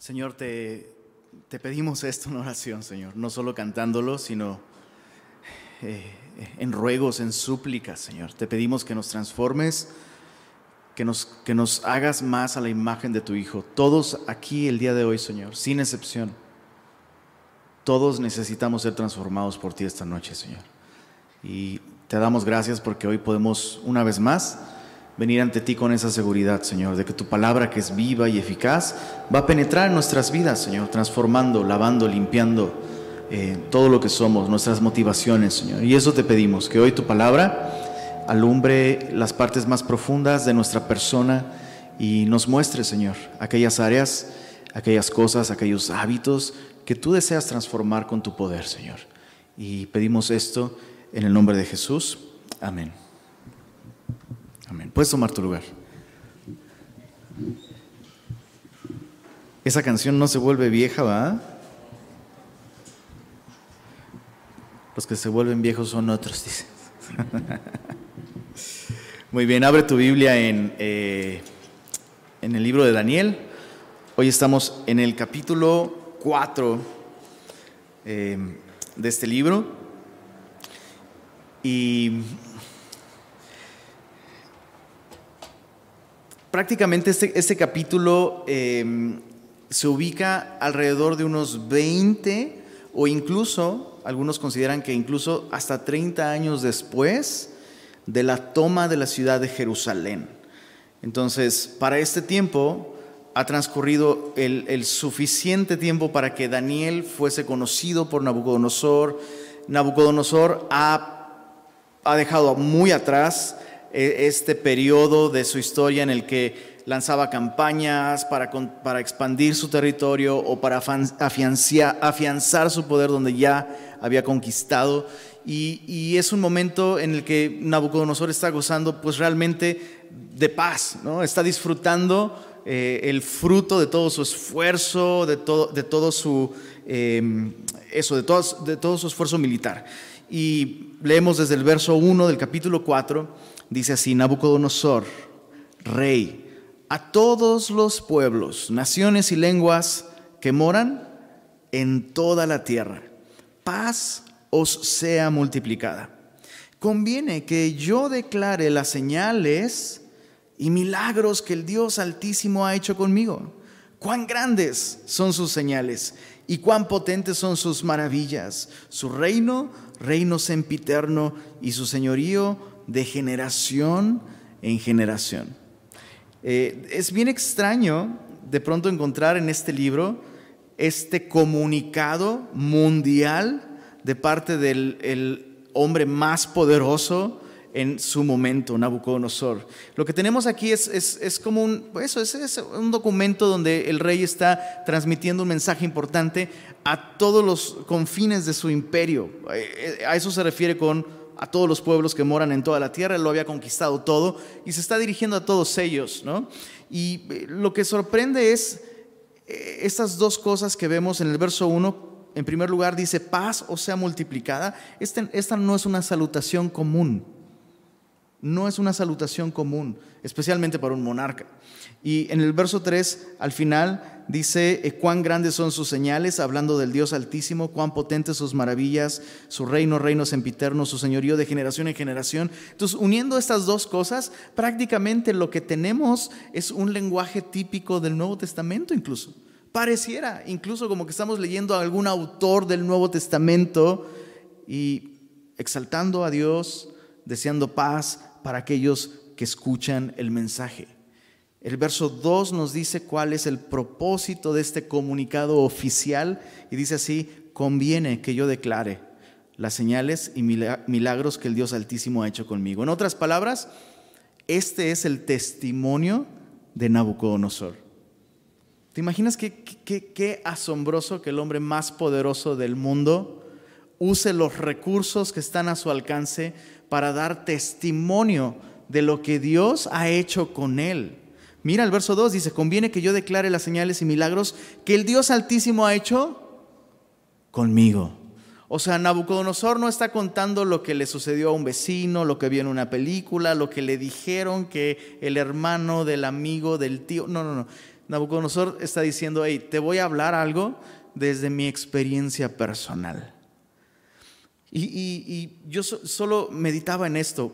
Señor, te, te pedimos esto en oración, Señor, no solo cantándolo, sino eh, en ruegos, en súplicas, Señor. Te pedimos que nos transformes, que nos, que nos hagas más a la imagen de tu Hijo. Todos aquí el día de hoy, Señor, sin excepción, todos necesitamos ser transformados por ti esta noche, Señor. Y te damos gracias porque hoy podemos una vez más venir ante ti con esa seguridad, Señor, de que tu palabra que es viva y eficaz va a penetrar en nuestras vidas, Señor, transformando, lavando, limpiando eh, todo lo que somos, nuestras motivaciones, Señor. Y eso te pedimos, que hoy tu palabra alumbre las partes más profundas de nuestra persona y nos muestre, Señor, aquellas áreas, aquellas cosas, aquellos hábitos que tú deseas transformar con tu poder, Señor. Y pedimos esto en el nombre de Jesús. Amén. Amén. Puedes tomar tu lugar. Esa canción no se vuelve vieja, ¿va? Los que se vuelven viejos son otros, dice. Muy bien, abre tu Biblia en, eh, en el libro de Daniel. Hoy estamos en el capítulo 4 eh, de este libro. Y prácticamente este, este capítulo em, se ubica alrededor de unos 20 o incluso, algunos consideran que incluso hasta 30 años después de la toma de la ciudad de Jerusalén. Entonces, para este tiempo ha transcurrido el, suficiente tiempo para que Daniel fuese conocido por Nabucodonosor. Nabucodonosor ha, ha dejado muy atrás este periodo de su historia en el que lanzaba campañas para, para expandir su territorio o para afianzar su poder donde ya había conquistado. Y, es un momento en el que Nabucodonosor está gozando pues realmente de paz, ¿no? está disfrutando eh, el fruto de todo su esfuerzo, de todo, de todo su, em, eso, de todo, de todo su esfuerzo militar. Y leemos desde el verso 1 del capítulo 4 Dice así, Nabucodonosor, rey, a todos los pueblos, naciones y lenguas que moran en toda la tierra, paz os sea multiplicada. Conviene que yo declare las señales y milagros que el Dios Altísimo ha hecho conmigo. Cuán grandes son sus señales y cuán potentes son sus maravillas. Su reino, reino sempiterno y su señorío, de generación en generación. Eh, es bien extraño de pronto encontrar en este libro este comunicado mundial de parte del hombre más poderoso en su momento, Nabucodonosor. Lo que tenemos aquí es, es, como un, eso, es, un documento donde el rey está transmitiendo un mensaje importante a todos los confines de su imperio. Eh, eh, a eso se refiere con a todos los pueblos que moran en toda la tierra, él lo había conquistado todo y se está dirigiendo a todos ellos, ¿no? Y eh, lo que sorprende es eh, estas dos cosas que vemos en el verso 1. En primer lugar dice paz o sea multiplicada. Este, esta no es una salutación común. No es una salutación común, especialmente para un monarca. Y en el verso 3, al final, dice eh, cuán grandes son sus señales, hablando del Dios Altísimo, cuán potentes sus maravillas, su reino, reino sempiterno, su señorío de generación en generación. Entonces, uniendo estas dos cosas, prácticamente lo que tenemos es un lenguaje típico del Nuevo Testamento incluso. Pareciera incluso como que estamos leyendo a algún autor del Nuevo Testamento y exaltando a Dios, deseando paz para aquellos que escuchan el mensaje. El verso 2 nos dice cuál es el propósito de este comunicado oficial y dice así, conviene que yo declare las señales y milagros que el Dios Altísimo ha hecho conmigo. En otras palabras, este es el testimonio de Nabucodonosor. ¿Te imaginas qué, qué asombroso que el hombre más poderoso del mundo use los recursos que están a su alcance para dar testimonio de lo que Dios ha hecho con él? Mira el verso 2, dice, conviene que yo declare las señales y milagros que el Dios Altísimo ha hecho conmigo. O sea, Nabucodonosor no está contando lo que le sucedió a un vecino, lo que vio en una película, lo que le dijeron que el hermano del amigo del tío. No, no, no. Nabucodonosor está diciendo, hey, te voy a hablar algo desde mi experiencia personal. Y, yo solo meditaba en esto.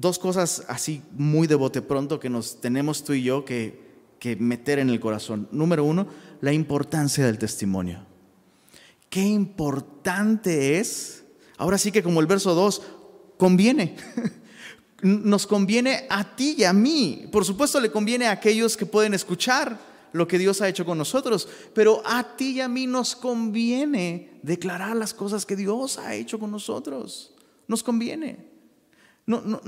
Dos cosas así muy de bote pronto que nos tenemos tú y yo que, que meter en el corazón. Número uno, la importancia del testimonio qué importante es, ahora sí que como el verso 2, conviene. Nos conviene a ti y a mí. Por supuesto le conviene a aquellos que pueden escuchar lo que Dios ha hecho con nosotros, pero a ti y a mí nos conviene declarar las cosas que Dios ha hecho con nosotros. Nos conviene. ¿No, no,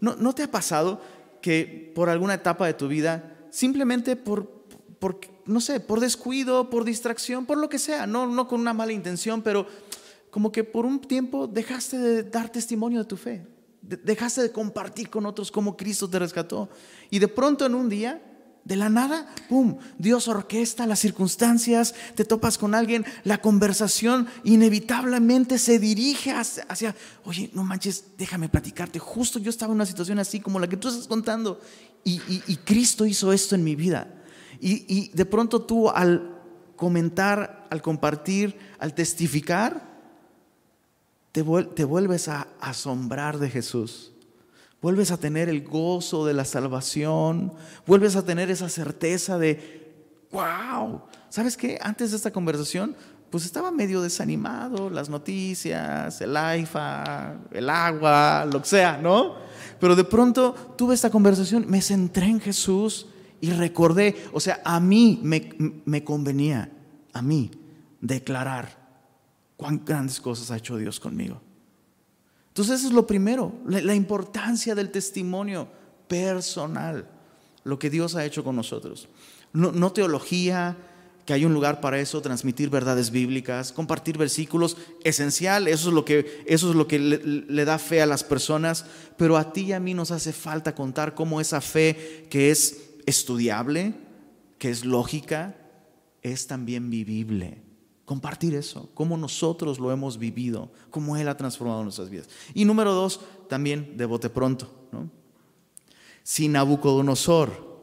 no, no te ha pasado que por alguna etapa de tu vida, simplemente por, por no sé, por descuido, por distracción, por lo que sea, no, no con una mala intención, pero como que por un tiempo dejaste de dar testimonio de tu fe, dejaste de compartir con otros cómo Cristo te rescató. Y de pronto en un día, de la nada, ¡pum! Dios orquesta las circunstancias, te topas con alguien, la conversación inevitablemente se dirige hacia, oye, no manches, déjame platicarte, justo yo estaba en una situación así como la que tú estás contando y, Cristo hizo esto en mi vida. Y, de pronto tú al comentar, al compartir, al testificar, te, vuelves a asombrar de Jesús. Vuelves a tener el gozo de la salvación. Vuelves a tener esa certeza de, wow. ¿Sabes qué? Antes de esta conversación, pues estaba medio desanimado, las noticias, el IFA, el agua, lo que sea, ¿no? Pero de pronto tuve esta conversación, me centré en Jesús y recordé, o sea, a mí me, convenía, a mí, declarar cuán grandes cosas ha hecho Dios conmigo. Entonces eso es lo primero, la, importancia del testimonio personal, lo que Dios ha hecho con nosotros. No, teología, que hay un lugar para eso, transmitir verdades bíblicas, compartir versículos, esencial, eso es lo que, eso es lo que le, le, da fe a las personas, pero a ti y a mí nos hace falta contar cómo esa fe que es estudiable, que es lógica, es también vivible. Compartir eso, cómo nosotros lo hemos vivido, cómo Él ha transformado nuestras vidas. Y número dos, también de bote pronto, ¿no? Si Nabucodonosor,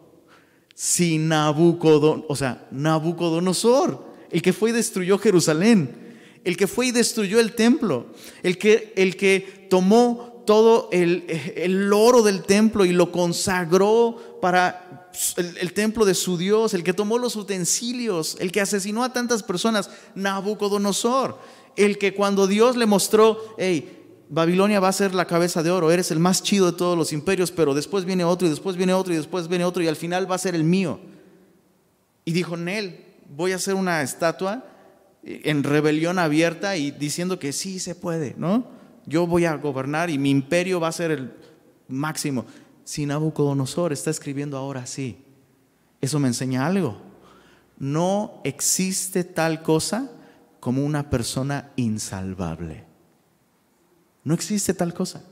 si Nabucodonosor, o sea, Nabucodonosor, el que fue y destruyó Jerusalén, el que fue y destruyó el templo, el que, el que tomó todo el, el oro del templo y lo consagró para el, templo de su Dios, el que tomó los utensilios, el que asesinó a tantas personas, Nabucodonosor, el que cuando Dios le mostró, hey, Babilonia va a ser la cabeza de oro, eres el más chido de todos los imperios, pero después viene otro y después viene otro y después viene otro y al final va a ser el mío. Y dijo, Nel, voy a hacer una estatua en rebelión abierta y diciendo que sí se puede, ¿no? Yo voy a gobernar y mi imperio va a ser el máximo si Nabucodonosor está escribiendo ahora así, eso me enseña algo. No existe tal cosa como una persona insalvable. No existe tal cosa.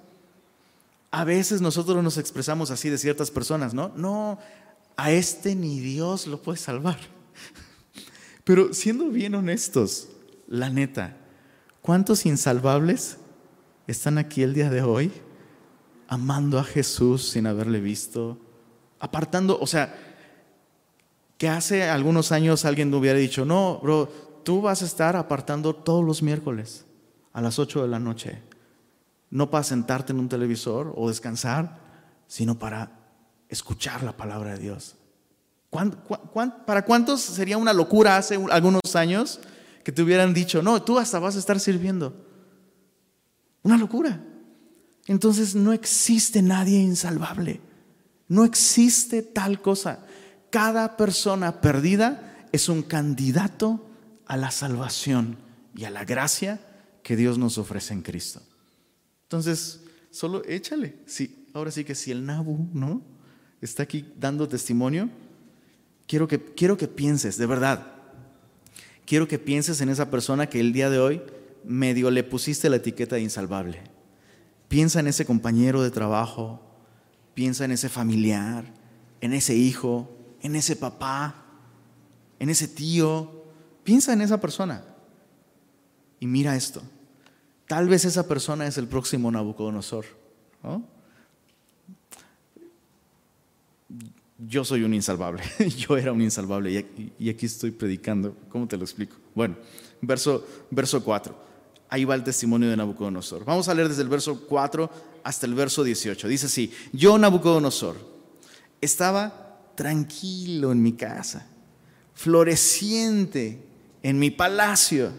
A veces nosotros nos expresamos así de ciertas personas, ¿no? No, a este ni Dios lo puede salvar. Pero siendo bien honestos, la neta, ¿cuántos insalvables están aquí el día de hoy? Amando a Jesús sin haberle visto, apartando, o sea, que hace algunos años alguien hubiera dicho, no, bro, tú vas a estar apartando todos los miércoles a las 8 de la noche, no para sentarte en un televisor o descansar, sino para escuchar la palabra de Dios. para cuántos sería una locura hace algunos años que te hubieran dicho, no, tú hasta vas a estar sirviendo? Una locura. Entonces no existe nadie insalvable. No existe tal cosa. Cada persona perdida es un candidato a la salvación y a la gracia que Dios nos ofrece en Cristo. Entonces, solo échale. Sí, ahora sí que si el Nabu, ¿no? Está aquí dando testimonio, quiero que, quiero que pienses, de verdad, quiero que pienses en esa persona que el día de hoy medio le pusiste la etiqueta de insalvable. Piensa en ese compañero de trabajo, piensa en ese familiar, en ese hijo, en ese papá, en ese tío. Piensa en esa persona. Y mira esto, tal vez esa persona es el próximo Nabucodonosor. Yo soy un insalvable, yo era un insalvable y aquí estoy predicando. ¿Cómo te lo explico? Bueno, verso, verso 4. Ahí va el testimonio de Nabucodonosor. Vamos a leer desde el verso 4 hasta el verso 18. Dice así, yo Nabucodonosor estaba tranquilo en mi casa, floreciente en mi palacio.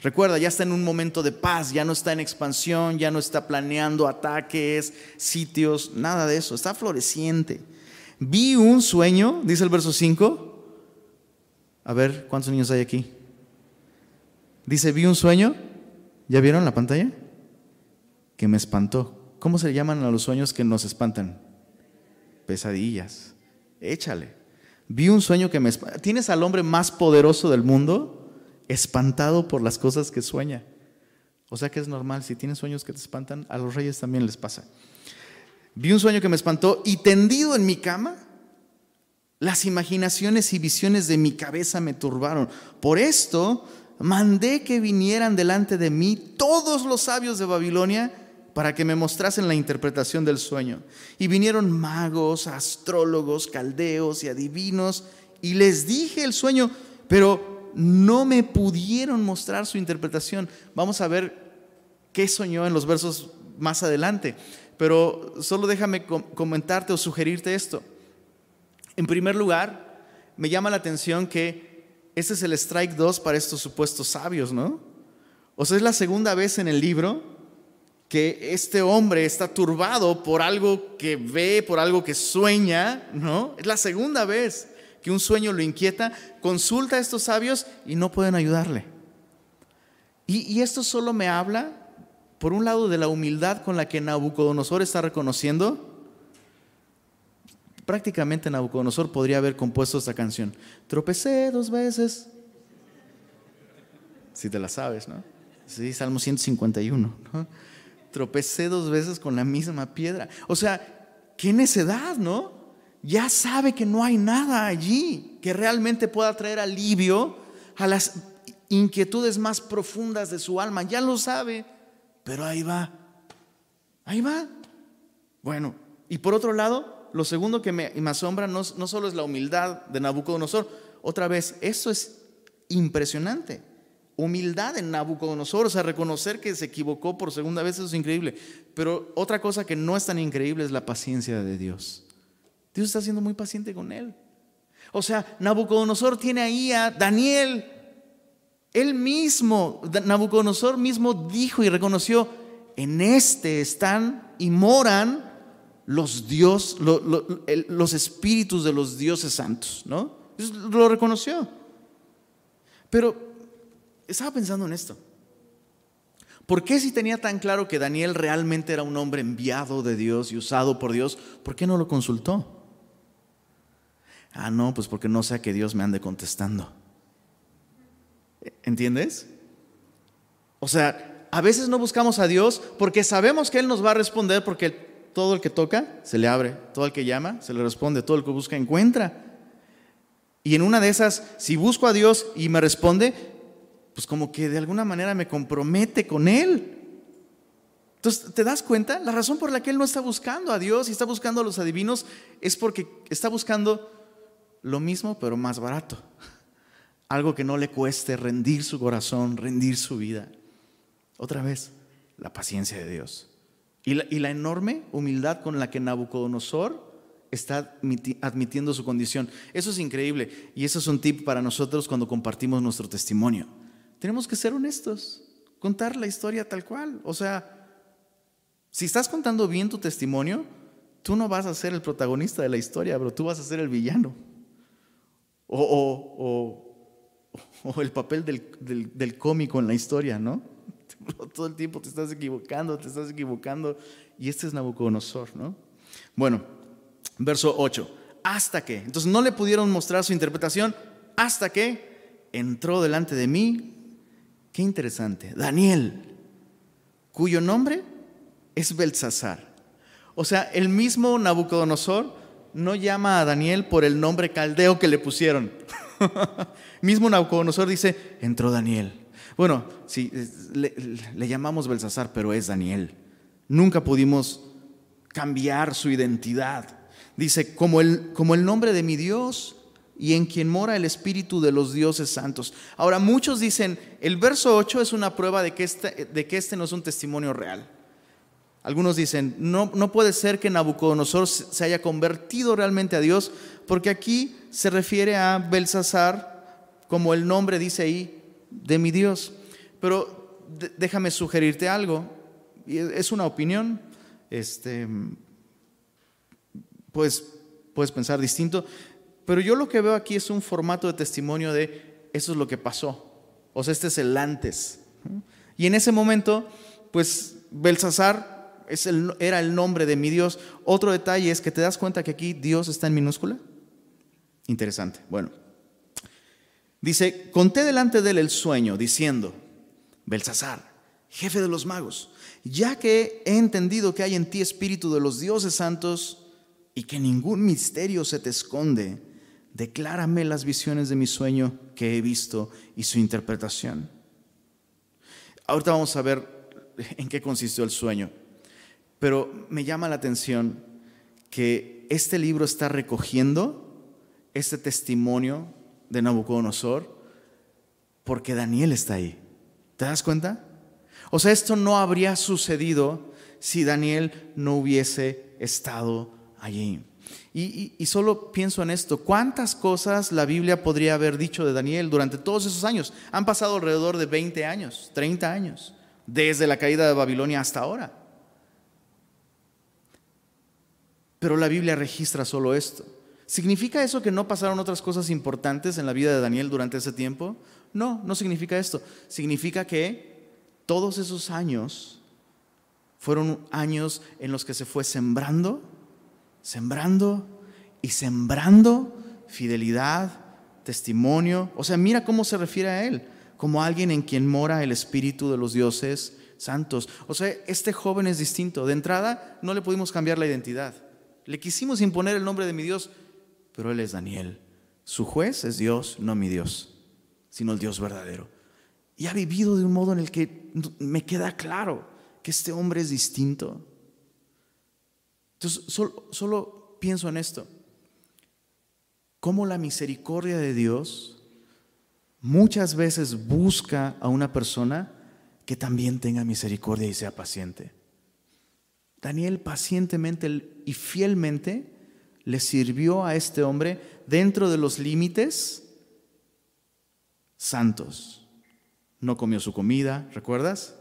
Recuerda, ya está en un momento de paz, ya no está en expansión, ya no está planeando ataques, sitios, nada de eso, está floreciente. Vi un sueño, dice el verso 5. A ver, ¿cuántos niños hay aquí? Dice, vi un sueño, ¿ya vieron la pantalla? Que me espantó. ¿Cómo se llaman a los sueños que nos espantan? Pesadillas. Échale. Vi un sueño que me espantó. ¿Tienes al hombre más poderoso del mundo espantado por las cosas que sueña? O sea que es normal, si tienes sueños que te espantan, a los reyes también les pasa. Vi un sueño que me espantó y tendido en mi cama, las imaginaciones y visiones de mi cabeza me turbaron. Por esto mandé que vinieran delante de mí todos los sabios de Babilonia para que me mostrasen la interpretación del sueño. Y vinieron magos, astrólogos, caldeos y adivinos, y les dije el sueño, pero no me pudieron mostrar su interpretación. Vamos a ver qué soñó en los versos más adelante, pero solo déjame comentarte o sugerirte esto. En primer lugar, me llama la atención que este es el strike 2 para estos supuestos sabios, ¿no? O sea, es la segunda vez en el libro que este hombre está turbado por algo que ve, por algo que sueña, ¿no? Es la segunda vez que un sueño lo inquieta, consulta a estos sabios y no pueden ayudarle. Y, y esto solo me habla, por un lado, de la humildad con la que Nabucodonosor está reconociendo Prácticamente Nabucodonosor podría haber compuesto esta canción. Tropecé dos veces. Si te la sabes, ¿no? Sí, Salmo 151. ¿no? Tropecé dos veces con la misma piedra. O sea, qué necedad, ¿no? Ya sabe que no hay nada allí que realmente pueda traer alivio a las inquietudes más profundas de su alma. Ya lo sabe, pero ahí va. Ahí va. Bueno, y por otro lado, lo segundo que me, asombra no, no solo es la humildad de Nabucodonosor, otra vez, eso es impresionante. Humildad en Nabucodonosor, o sea, reconocer que se equivocó por segunda vez, eso es increíble. Pero otra cosa que no es tan increíble es la paciencia de Dios. Dios está siendo muy paciente con él. O sea, Nabucodonosor tiene ahí a Daniel. Él mismo, Nabucodonosor mismo dijo y reconoció, en este están y moran los dios, los espíritus de los dioses santos, ¿no? Lo reconoció. Pero estaba pensando en esto. ¿Por qué si tenía tan claro que Daniel realmente era un hombre enviado de Dios y usado por Dios, por qué no lo consultó? Ah, no, pues porque no sea que Dios me ande contestando. ¿Entiendes? O sea, a veces no buscamos a Dios porque sabemos que Él nos va a responder porque todo el que toca se le abre, todo el que llama se le responde, todo el que busca encuentra. Y en una de esas, si busco a Dios y me responde, pues como que de alguna manera me compromete con Él. Entonces, ¿te das cuenta? La razón por la que Él no está buscando a Dios y está buscando a los adivinos es porque está buscando lo mismo, pero más barato. Algo que no le cueste rendir su corazón, rendir su vida. Otra vez, la paciencia de Dios. Y la, enorme humildad con la que Nabucodonosor está admitiendo su condición. Eso es increíble y eso es un tip para nosotros cuando compartimos nuestro testimonio. Tenemos que ser honestos, contar la historia tal cual. O sea, si estás contando bien tu testimonio, tú no vas a ser el protagonista de la historia, pero tú vas a ser el villano. O, el papel del cómico en la historia, ¿no? todo el tiempo te estás equivocando, te estás equivocando. Y este es Nabucodonosor, ¿no? Bueno, verso 8. Hasta que, entonces no le pudieron mostrar su interpretación hasta que entró delante de mí, qué interesante, Daniel, cuyo nombre es Belsasar. O sea, el mismo Nabucodonosor no llama a Daniel por el nombre caldeo que le pusieron. mismo Nabucodonosor dice, entró Daniel. Bueno, sí, le, llamamos Belsasar, pero es Daniel. Nunca pudimos cambiar su identidad. Dice, como el, como el nombre de mi Dios y en quien mora el espíritu de los dioses santos. Ahora, muchos dicen, el verso 8 es una prueba de que este, de que este no es un testimonio real. Algunos dicen, no, no puede ser que Nabucodonosor se haya convertido realmente a Dios, porque aquí se refiere a Belsasar, como el nombre dice ahí, de mi Dios. Pero déjame sugerirte algo, es una opinión, este, pues puedes pensar distinto, pero yo lo que veo aquí es un formato de testimonio de eso es lo que pasó. O sea, este es el antes. Y en ese momento, pues Belsasar es el, era el nombre de mi Dios. Otro detalle es que te das cuenta que aquí Dios está en minúscula. Interesante. Bueno, dice, conté delante de él el sueño, diciendo, Belsasar, jefe de los magos, ya que he entendido que hay en ti espíritu de los dioses santos y que ningún misterio se te esconde, declárame las visiones de mi sueño que he visto y su interpretación. Ahorita vamos a ver en qué consistió el sueño, pero me llama la atención que este libro está recogiendo este testimonio de Nabucodonosor porque Daniel está ahí. ¿Te das cuenta? O sea, esto no habría sucedido si Daniel no hubiese estado allí. Y, solo pienso en esto, ¿cuántas cosas la Biblia podría haber dicho de Daniel durante todos esos años? Han pasado alrededor de 20 años, 30 años, desde la caída de Babilonia hasta ahora. Pero la Biblia registra solo esto. ¿Significa eso que no pasaron otras cosas importantes en la vida de Daniel durante ese tiempo? No, no significa esto. Significa que todos esos años fueron años en los que se fue sembrando sembrando y sembrando fidelidad, testimonio. O sea, mira cómo se refiere a él, como alguien en quien mora el espíritu de los dioses santos. O sea, este joven es distinto. De entrada, no le pudimos cambiar la identidad. Le quisimos imponer el nombre de mi Dios, pero él es Daniel. Su juez es Dios, no mi Dios, sino el Dios verdadero. Y ha vivido de un modo en el que me queda claro que este hombre es distinto. Entonces, solo, pienso en esto. Cómo la misericordia de Dios muchas veces busca a una persona que también tenga misericordia y sea paciente. Daniel pacientemente y fielmente le sirvió a este hombre dentro de los límites santos. No comió su comida, ¿recuerdas?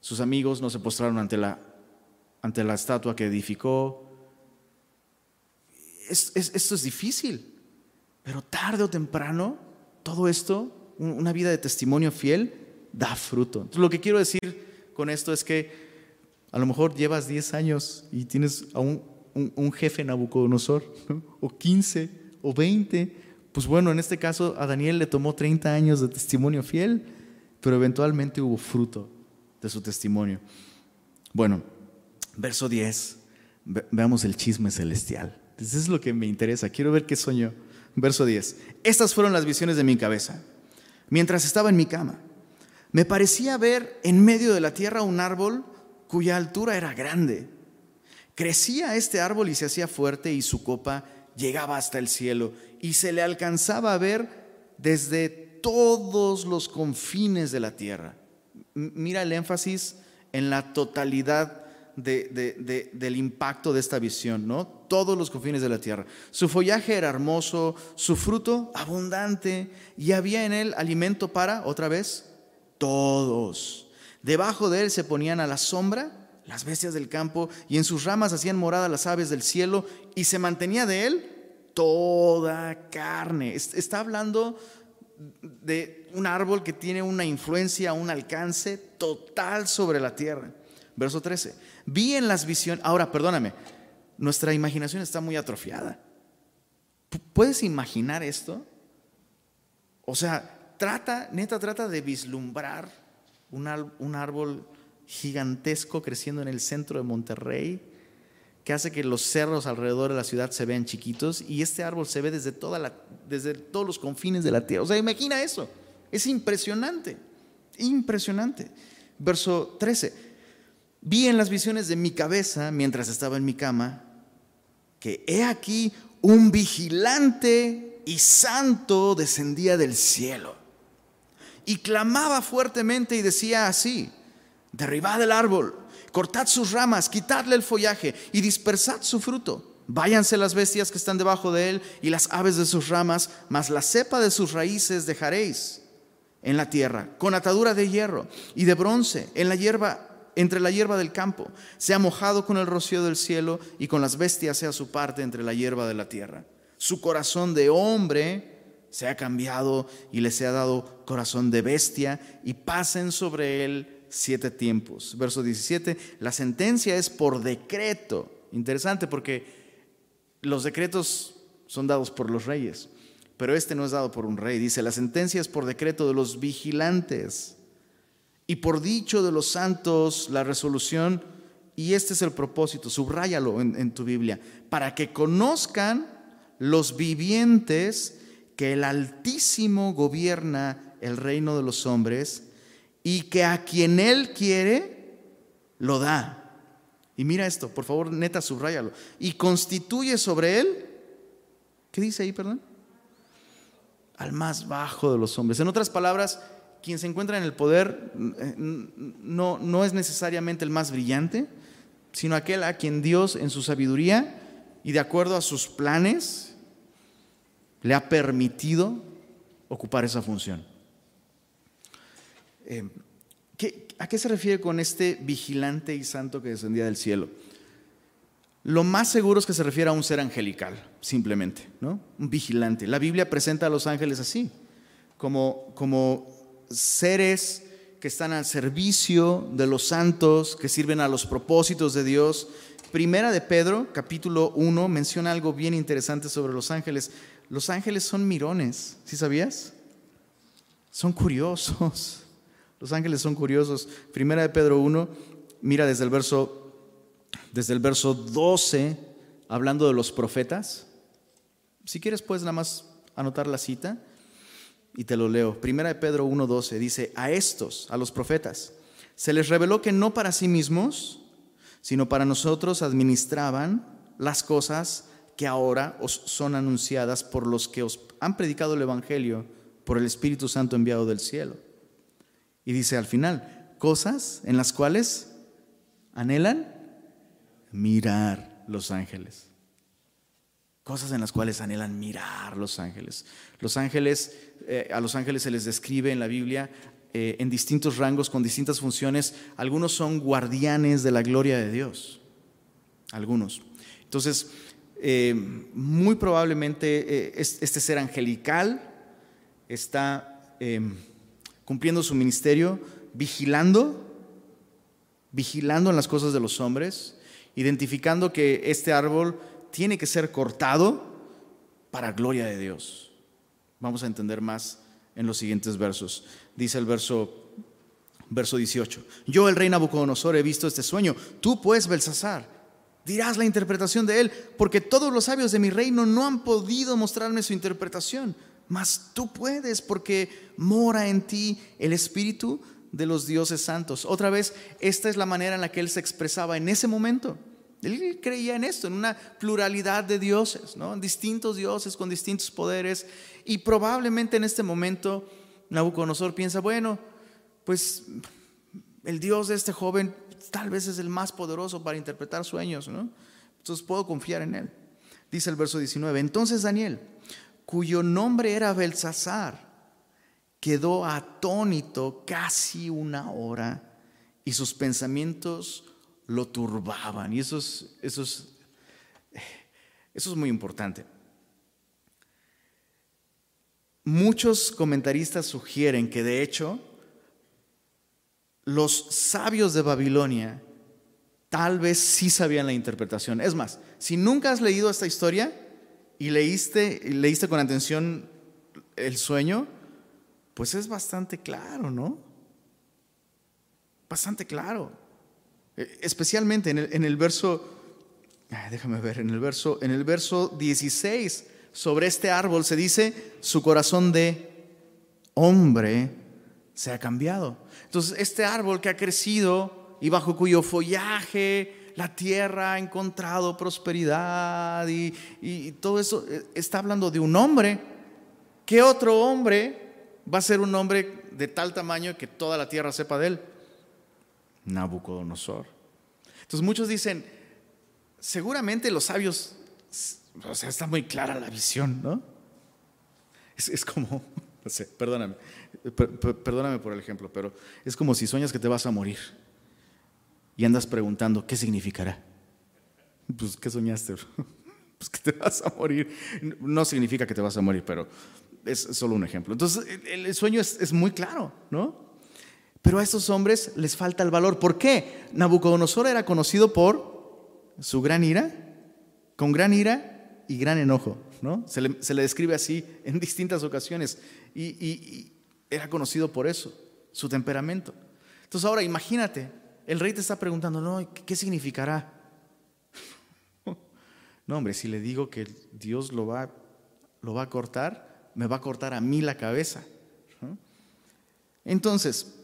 Sus amigos no se postraron ante la, ante la estatua que edificó, esto es difícil, pero tarde o temprano, todo esto, una vida de testimonio fiel, da fruto. Lo que quiero decir con esto es que a lo mejor llevas 10 años y tienes a un, jefe Nabucodonosor, o 15, o 20. Pues bueno, en este caso a Daniel le tomó 30 años de testimonio fiel, pero eventualmente hubo fruto de su testimonio. Bueno, verso 10, veamos el chisme celestial. Eso es lo que me interesa. Quiero ver qué soñó. Verso 10. Estas fueron las visiones de mi cabeza. Mientras estaba en mi cama, me parecía ver en medio de la tierra un árbol cuya altura era grande. Crecía este árbol y se hacía fuerte y su copa llegaba hasta el cielo y se le alcanzaba a ver desde todos los confines de la tierra. Mira el énfasis en la totalidad del impacto de esta visión, ¿no? Todos los confines de la tierra. Su follaje era hermoso, su fruto abundante y había en él alimento para, otra vez, todos. Debajo de él se ponían a la sombra las bestias del campo y en sus ramas hacían morada las aves del cielo y se mantenía de él toda carne. Está hablando de un árbol que tiene una influencia, un alcance total sobre la tierra. Verso 13. Vi en las visiones, ahora perdóname, nuestra imaginación está muy atrofiada. ¿Puedes imaginar esto? O sea, trata, neta, trata de vislumbrar un, árbol gigantesco creciendo en el centro de Monterrey, que hace que los cerros alrededor de la ciudad se vean chiquitos y este árbol se ve desde, toda la, desde todos los confines de la tierra. O sea, imagina eso, es impresionante. Impresionante. Verso 13. Vi en las visiones de mi cabeza, mientras estaba en mi cama, que he aquí un vigilante y santo descendía del cielo. Y clamaba fuertemente y decía así, derribad el árbol, cortad sus ramas, quitadle el follaje y dispersad su fruto. Váyanse las bestias que están debajo de él y las aves de sus ramas, mas la cepa de sus raíces dejaréis en la tierra, con atadura de hierro y de bronce en la hierba entre la hierba del campo, sea mojado con el rocío del cielo y con las bestias sea su parte entre la hierba de la tierra. Su corazón de hombre se ha cambiado y le se ha dado corazón de bestia y pasen sobre él siete tiempos. Verso 17, la sentencia es por decreto. Interesante porque los decretos son dados por los reyes, pero este no es dado por un rey. Dice, la sentencia es por decreto de los vigilantes y por dicho de los santos la resolución, y este es el propósito, subráyalo en, en tu Biblia, para que conozcan los vivientes que el Altísimo gobierna el reino de los hombres y que a quien Él quiere, lo da. Y mira esto, por favor, neta, subráyalo. Y constituye sobre él, ¿qué dice ahí, perdón? Al más bajo de los hombres. En otras palabras, quien se encuentra en el poder eh, no, no es necesariamente el más brillante, sino aquel a quien Dios en su sabiduría y de acuerdo a sus planes le ha permitido ocupar esa función. Eh, ¿A qué se refiere con este vigilante y santo que descendía del cielo? Lo más seguro es que se refiere a un ser angelical, simplemente, ¿no? Un vigilante. La Biblia presenta a los ángeles así, como, como seres que están al servicio de los santos, que sirven a los propósitos de Dios. Primera de Pedro, capítulo 1, menciona algo bien interesante sobre los ángeles. Los ángeles son mirones, ¿sí sabías? Son curiosos. Los ángeles son curiosos. Primera de Pedro 1, mira desde el verso, desde el verso 12, hablando de los profetas. Si quieres, puedes nada más anotar la cita y te lo leo. Primera de Pedro 1, 12 dice, a estos, a los profetas, se les reveló que no para sí mismos, sino para nosotros administraban las cosas que ahora os son anunciadas por los que os han predicado el Evangelio por el Espíritu Santo enviado del cielo y dice al final, cosas en las cuales anhelan mirar los ángeles. Cosas en las cuales anhelan mirar los ángeles. Los ángeles, eh, a los ángeles se les describe en la Biblia eh, en distintos rangos, con distintas funciones. Algunos son guardianes de la gloria de Dios. Algunos. Entonces, eh, muy probablemente este ser angelical está cumpliendo su ministerio, vigilando, vigilando en las cosas de los hombres, identificando que este árbol tiene que ser cortado para gloria de Dios. Vamos a entender más en los siguientes versos. Dice el verso verso 18. Yo, el rey Nabucodonosor, he visto este sueño. Tú, pues, Belsasar, dirás la interpretación de él, porque todos los sabios de mi reino no han podido mostrarme su interpretación mas tú puedes porque mora en ti el Espíritu de los dioses santos. Otra vez, esta es la manera en la que él se expresaba en ese momento. Él creía en esto, en una pluralidad de dioses, ¿no? distintos dioses con distintos poderes. Y probablemente en este momento Nabucodonosor piensa, bueno, pues el Dios de este joven tal vez es el más poderoso para interpretar sueños, ¿no? Entonces puedo confiar en él. Dice el verso 19, entonces Daniel, cuyo nombre era Belsasar, quedó atónito casi una hora y sus pensamientos lo turbaban. Y eso es, eso es, eso es muy importante. Muchos comentaristas sugieren que de hecho los sabios de Babilonia tal vez sí sabían la interpretación. Es más, si nunca has leído esta historia, y leíste, leíste con atención el sueño, pues es bastante claro, ¿no? Bastante claro. E, especialmente en el, en el verso, déjame ver, en el verso, en el verso 16, sobre este árbol se dice su corazón de hombre se ha cambiado. Entonces, este árbol que ha crecido y bajo cuyo follaje la tierra ha encontrado prosperidad y, y todo eso, eh, está hablando de un hombre. ¿Qué otro hombre va a ser un hombre de tal tamaño que toda la tierra sepa de él? Nabucodonosor. Entonces muchos dicen, seguramente los sabios, o sea, está muy clara la visión, ¿no? Es, como, no sé, perdóname, perdóname por el ejemplo, pero es como si sueñas que te vas a morir y andas preguntando, ¿qué significará? Pues, ¿qué soñaste? Pues que te vas a morir. No significa que te vas a morir, pero es solo un ejemplo. Entonces, el, sueño es, es muy claro, ¿no? Pero a estos hombres les falta el valor. ¿Por qué? Nabucodonosor era conocido por su gran ira, con gran ira y gran enojo. ¿no? Se, le, describe así en distintas ocasiones. Y, era conocido por eso, su temperamento. Entonces ahora imagínate, el rey te está preguntando, no, ¿qué, significará? no, hombre, si le digo que Dios lo va, lo va a cortar, me va a cortar a mí la cabeza. Entonces,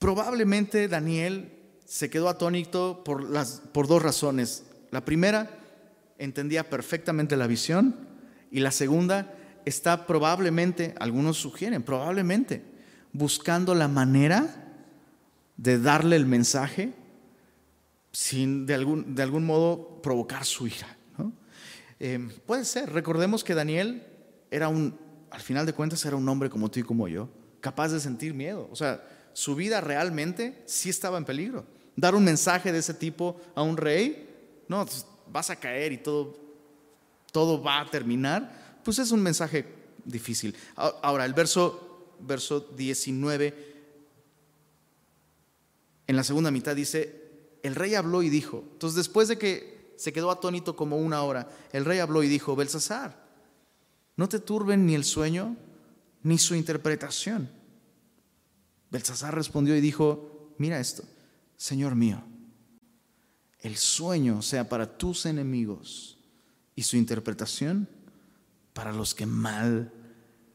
Probablemente Daniel se quedó atónito por, las, por dos razones. La primera, entendía perfectamente la visión y la segunda, está probablemente, algunos sugieren, probablemente buscando la manera de darle el mensaje sin de algún, de algún modo provocar su ira. Eh, puede ser, recordemos que Daniel era un, al final de cuentas era un hombre como tú y como yo, capaz de sentir miedo. O sea, su vida realmente sí estaba en peligro. Dar un mensaje de ese tipo a un rey, no, pues, vas a caer y todo, todo va a terminar, pues es un mensaje difícil. Ahora, el verso, verso 19, en la segunda mitad dice, el rey habló y dijo, entonces después de que se quedó atónito como una hora, el rey habló y dijo, Belsasar, no te turben ni el sueño ni su interpretación Belsasar respondió y dijo, mira esto, Señor mío, el sueño sea para tus enemigos y su interpretación para los que mal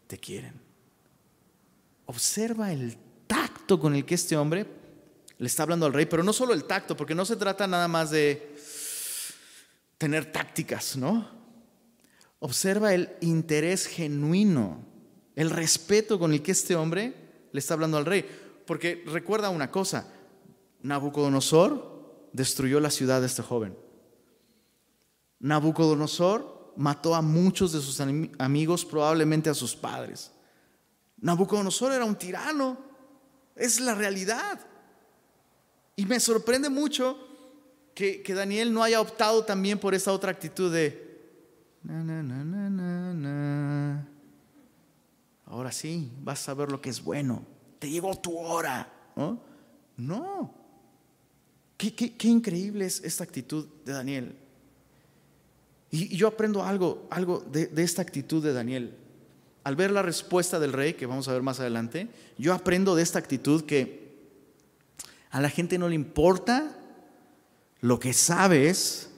te quieren. Observa el tacto con el que este hombre le está hablando al rey, pero no solo el tacto, porque no se trata nada más de tener tácticas, ¿no? Observa el interés genuino, el respeto con el que este hombre le está hablando al rey. Porque recuerda una cosa, Nabucodonosor destruyó la ciudad de este joven. Nabucodonosor mató a muchos de sus amigos, probablemente a sus padres. Nabucodonosor era un tirano, es la realidad. Y me sorprende mucho que, Daniel no haya optado también por esa otra actitud de... Ahora sí, vas a ver lo que es bueno. Te llegó tu hora. No. Qué, increíble es esta actitud de Daniel. Y, yo aprendo algo, algo de, de esta actitud de Daniel. Al ver la respuesta del rey, que vamos a ver más adelante, yo aprendo de esta actitud que a la gente no le importa lo que sabes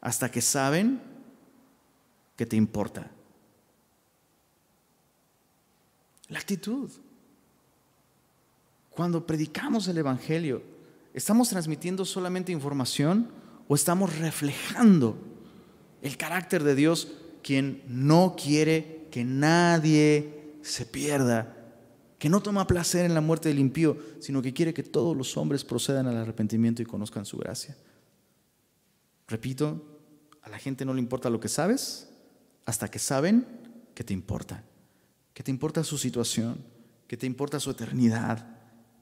hasta que saben que te importa. La actitud. Cuando predicamos el Evangelio, ¿estamos transmitiendo solamente información o estamos reflejando el carácter de Dios, quien no quiere que nadie se pierda, que no toma placer en la muerte del impío, sino que quiere que todos los hombres procedan al arrepentimiento y conozcan su gracia? Repito, a la gente no le importa lo que sabes hasta que saben que te importa que te importa su situación, que te importa su eternidad,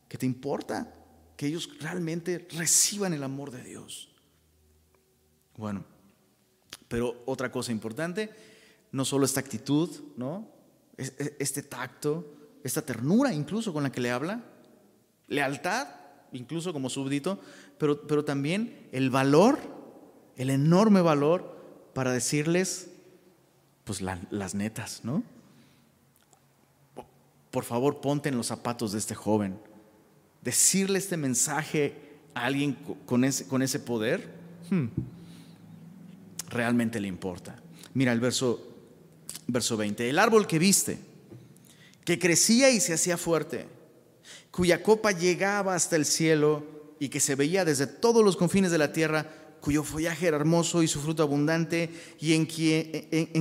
que te importa que ellos realmente reciban el amor de Dios. Bueno, pero otra cosa importante, no solo esta actitud, ¿no? Este tacto, esta ternura incluso con la que le habla, lealtad, incluso como súbdito, pero, pero también el valor, el enorme valor para decirles, pues las netas, ¿no? por favor ponte en los zapatos de este joven. Decirle este mensaje a alguien con ese, con ese poder, hmm, realmente le importa. Mira el verso, verso 20. El árbol que viste que crecía y se hacía fuerte, cuya copa llegaba hasta el cielo y que se veía desde todos los confines de la tierra, cuyo follaje era hermoso y su fruto abundante, y en que,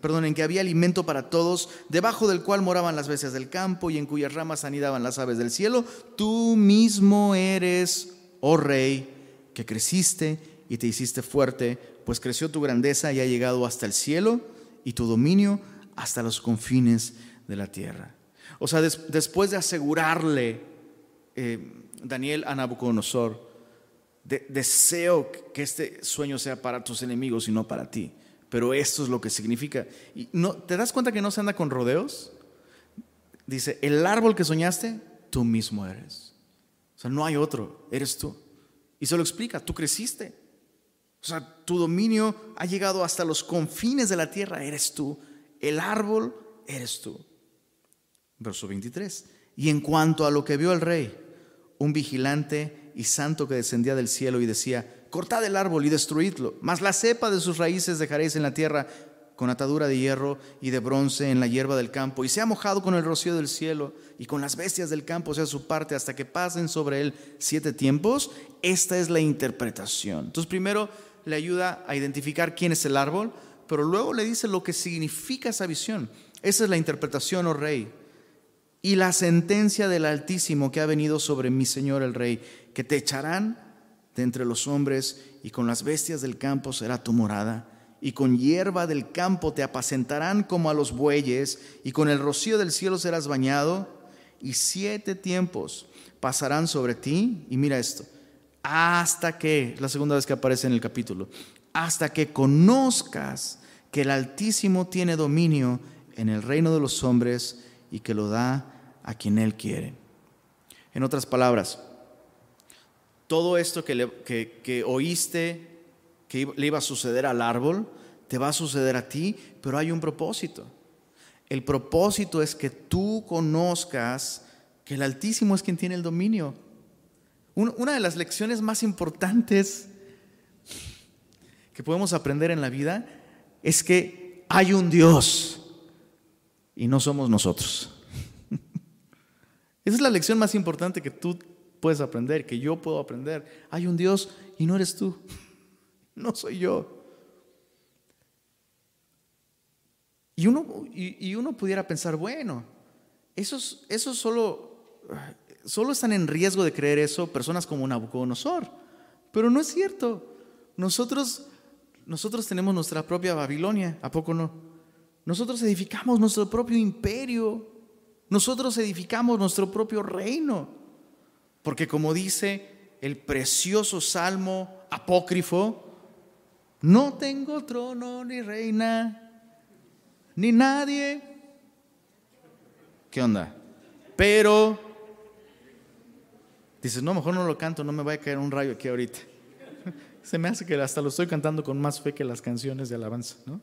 perdón, en que había alimento para todos, debajo del cual moraban las bestias del campo y en cuyas ramas anidaban las aves del cielo, tú mismo eres, oh rey, que creciste y te hiciste fuerte, pues creció tu grandeza y ha llegado hasta el cielo y tu dominio hasta los confines de la tierra. O sea, después de asegurarle eh, Daniel a Nabucodonosor, deseo que este sueño sea para tus enemigos y no para ti. Pero esto es lo que significa. Y no, ¿Te das cuenta que no se anda con rodeos? Dice, el árbol que soñaste, tú mismo eres. O sea, no hay otro, eres tú. Y se lo explica, tú creciste. O sea, tu dominio ha llegado hasta los confines de la tierra, eres tú. El árbol, eres tú. Verso 23. Y en cuanto a lo que vio el rey, un vigilante y santo que descendía del cielo y decía, cortad el árbol y destruidlo, mas la cepa de sus raíces dejaréis en la tierra con atadura de hierro y de bronce en la hierba del campo, y sea mojado con el rocío del cielo, y con las bestias del campo sea su parte, hasta que pasen sobre él siete tiempos. Esta es la interpretación. Entonces, primero le ayuda a identificar quién es el árbol, pero luego le dice lo que significa esa visión. Esa es la interpretación, oh rey y la sentencia del Altísimo que ha venido sobre mi Señor el Rey, que te echarán de entre los hombres y con las bestias del campo será tu morada, y con hierba del campo te apacentarán como a los bueyes, y con el rocío del cielo serás bañado, y siete tiempos pasarán sobre ti, y mira esto, hasta que, la segunda vez que aparece en el capítulo, hasta que conozcas que el Altísimo tiene dominio en el reino de los hombres, y que lo da a quien Él quiere. En otras palabras, todo esto que, que, oíste que le iba a suceder al árbol, te va a suceder a ti, pero hay un propósito. El propósito es que tú conozcas que el Altísimo es quien tiene el dominio. Una de las lecciones más importantes que podemos aprender en la vida es que hay un Dios y no somos nosotros. Esa es la lección más importante que tú puedes aprender, que yo puedo aprender. Hay un Dios y no eres tú, no soy yo. Y uno, y, uno pudiera pensar, bueno, esos, esos solo, solo están en riesgo de creer eso personas como Nabucodonosor. Pero no es cierto. Nosotros, nosotros tenemos nuestra propia Babilonia, ¿a poco no? Nosotros edificamos nuestro propio imperio. Nosotros edificamos nuestro propio reino. Porque como dice el precioso salmo apócrifo, no tengo trono ni reina, ni nadie. ¿Qué onda? Pero, dices, no, mejor no lo canto, no me vaya a caer un rayo aquí ahorita. Se me hace que hasta lo estoy cantando con más fe que las canciones de alabanza, ¿no?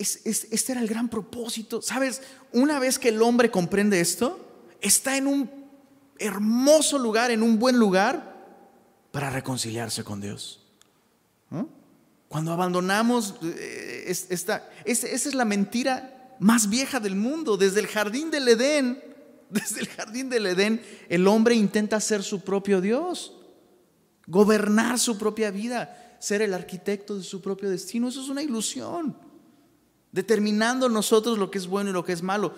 Este era el gran propósito. ¿Sabes? Una vez que el hombre comprende esto, está en un hermoso lugar, en un buen lugar para reconciliarse con Dios. Cuando abandonamos eh, esta, esa es la mentira más vieja del mundo. Desde el jardín del Edén, desde el jardín del Edén, el hombre intenta ser su propio Dios, gobernar su propia vida, ser el arquitecto de su propio destino. Eso es una ilusión determinando nosotros lo que es bueno y lo que es malo,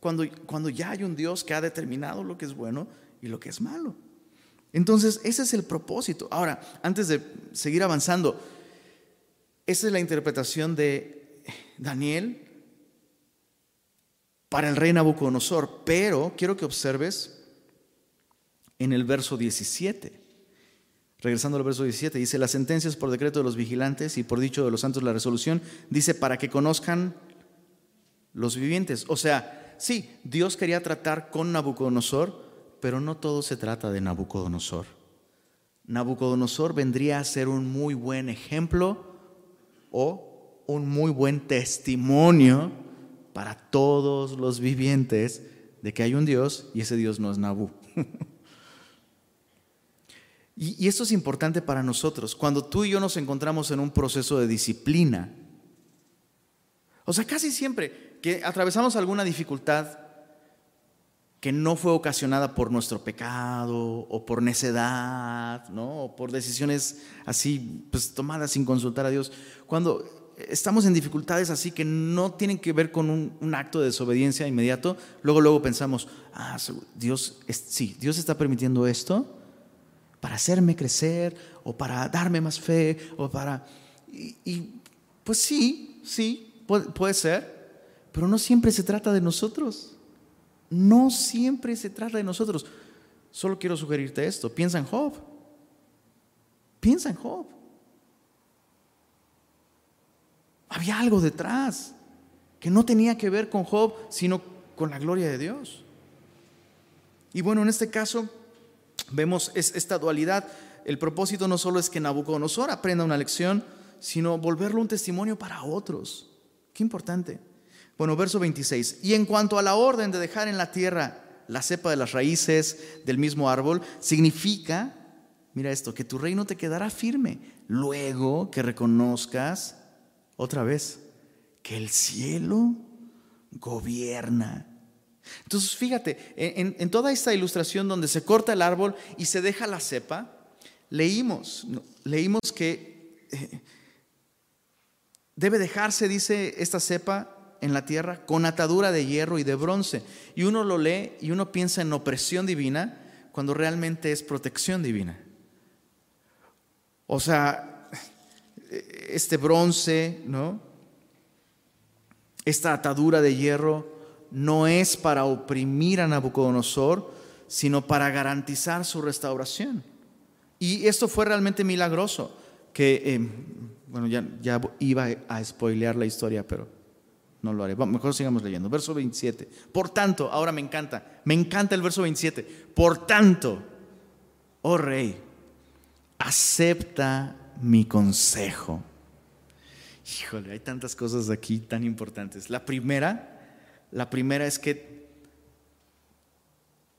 cuando, cuando ya hay un Dios que ha determinado lo que es bueno y lo que es malo. Entonces, ese es el propósito. Ahora, antes de seguir avanzando, esa es la interpretación de Daniel para el rey Nabucodonosor, pero quiero que observes en el verso 17. Regresando al verso 17, dice, las sentencias por decreto de los vigilantes y por dicho de los santos la resolución, dice, para que conozcan los vivientes. O sea, sí, Dios quería tratar con Nabucodonosor, pero no todo se trata de Nabucodonosor. Nabucodonosor vendría a ser un muy buen ejemplo o un muy buen testimonio para todos los vivientes de que hay un Dios y ese Dios no es Nabu. Y, esto es importante para nosotros. Cuando tú y yo nos encontramos en un proceso de disciplina, o sea, casi siempre, que atravesamos alguna dificultad que no fue ocasionada por nuestro pecado o por necedad, ¿no? O por decisiones así, pues tomadas sin consultar a Dios. Cuando estamos en dificultades así que no tienen que ver con un, acto de desobediencia inmediato, luego luego pensamos, ah, Dios, sí, Dios está permitiendo esto para hacerme crecer o para darme más fe o para... Y, pues sí, sí, puede ser, pero no siempre se trata de nosotros. No siempre se trata de nosotros. Solo quiero sugerirte esto. Piensa en Job. Piensa en Job. Había algo detrás que no tenía que ver con Job, sino con la gloria de Dios. Y bueno, en este caso vemos esta dualidad. El propósito no solo es que Nabucodonosor aprenda una lección, sino volverlo un testimonio para otros. Qué importante. Bueno, verso 26. Y en cuanto a la orden de dejar en la tierra la cepa de las raíces del mismo árbol, significa, mira esto, que tu reino te quedará firme. Luego que reconozcas, otra vez, que el cielo gobierna. Entonces, fíjate, en, toda esta ilustración donde se corta el árbol y se deja la cepa, leímos, leímos que eh, debe dejarse, dice esta cepa, en la tierra con atadura de hierro y de bronce. Y uno lo lee y uno piensa en opresión divina cuando realmente es protección divina. O sea, este bronce, ¿no? Esta atadura de hierro no es para oprimir a Nabucodonosor, sino para garantizar su restauración. Y esto fue realmente milagroso, que, eh, bueno, ya, ya iba a spoilear la historia, pero no lo haré. mejor sigamos leyendo. Verso 27. Por tanto, ahora me encanta, me encanta el verso 27. Por tanto, oh rey, acepta mi consejo. Híjole, hay tantas cosas aquí tan importantes. La primera, la primera es que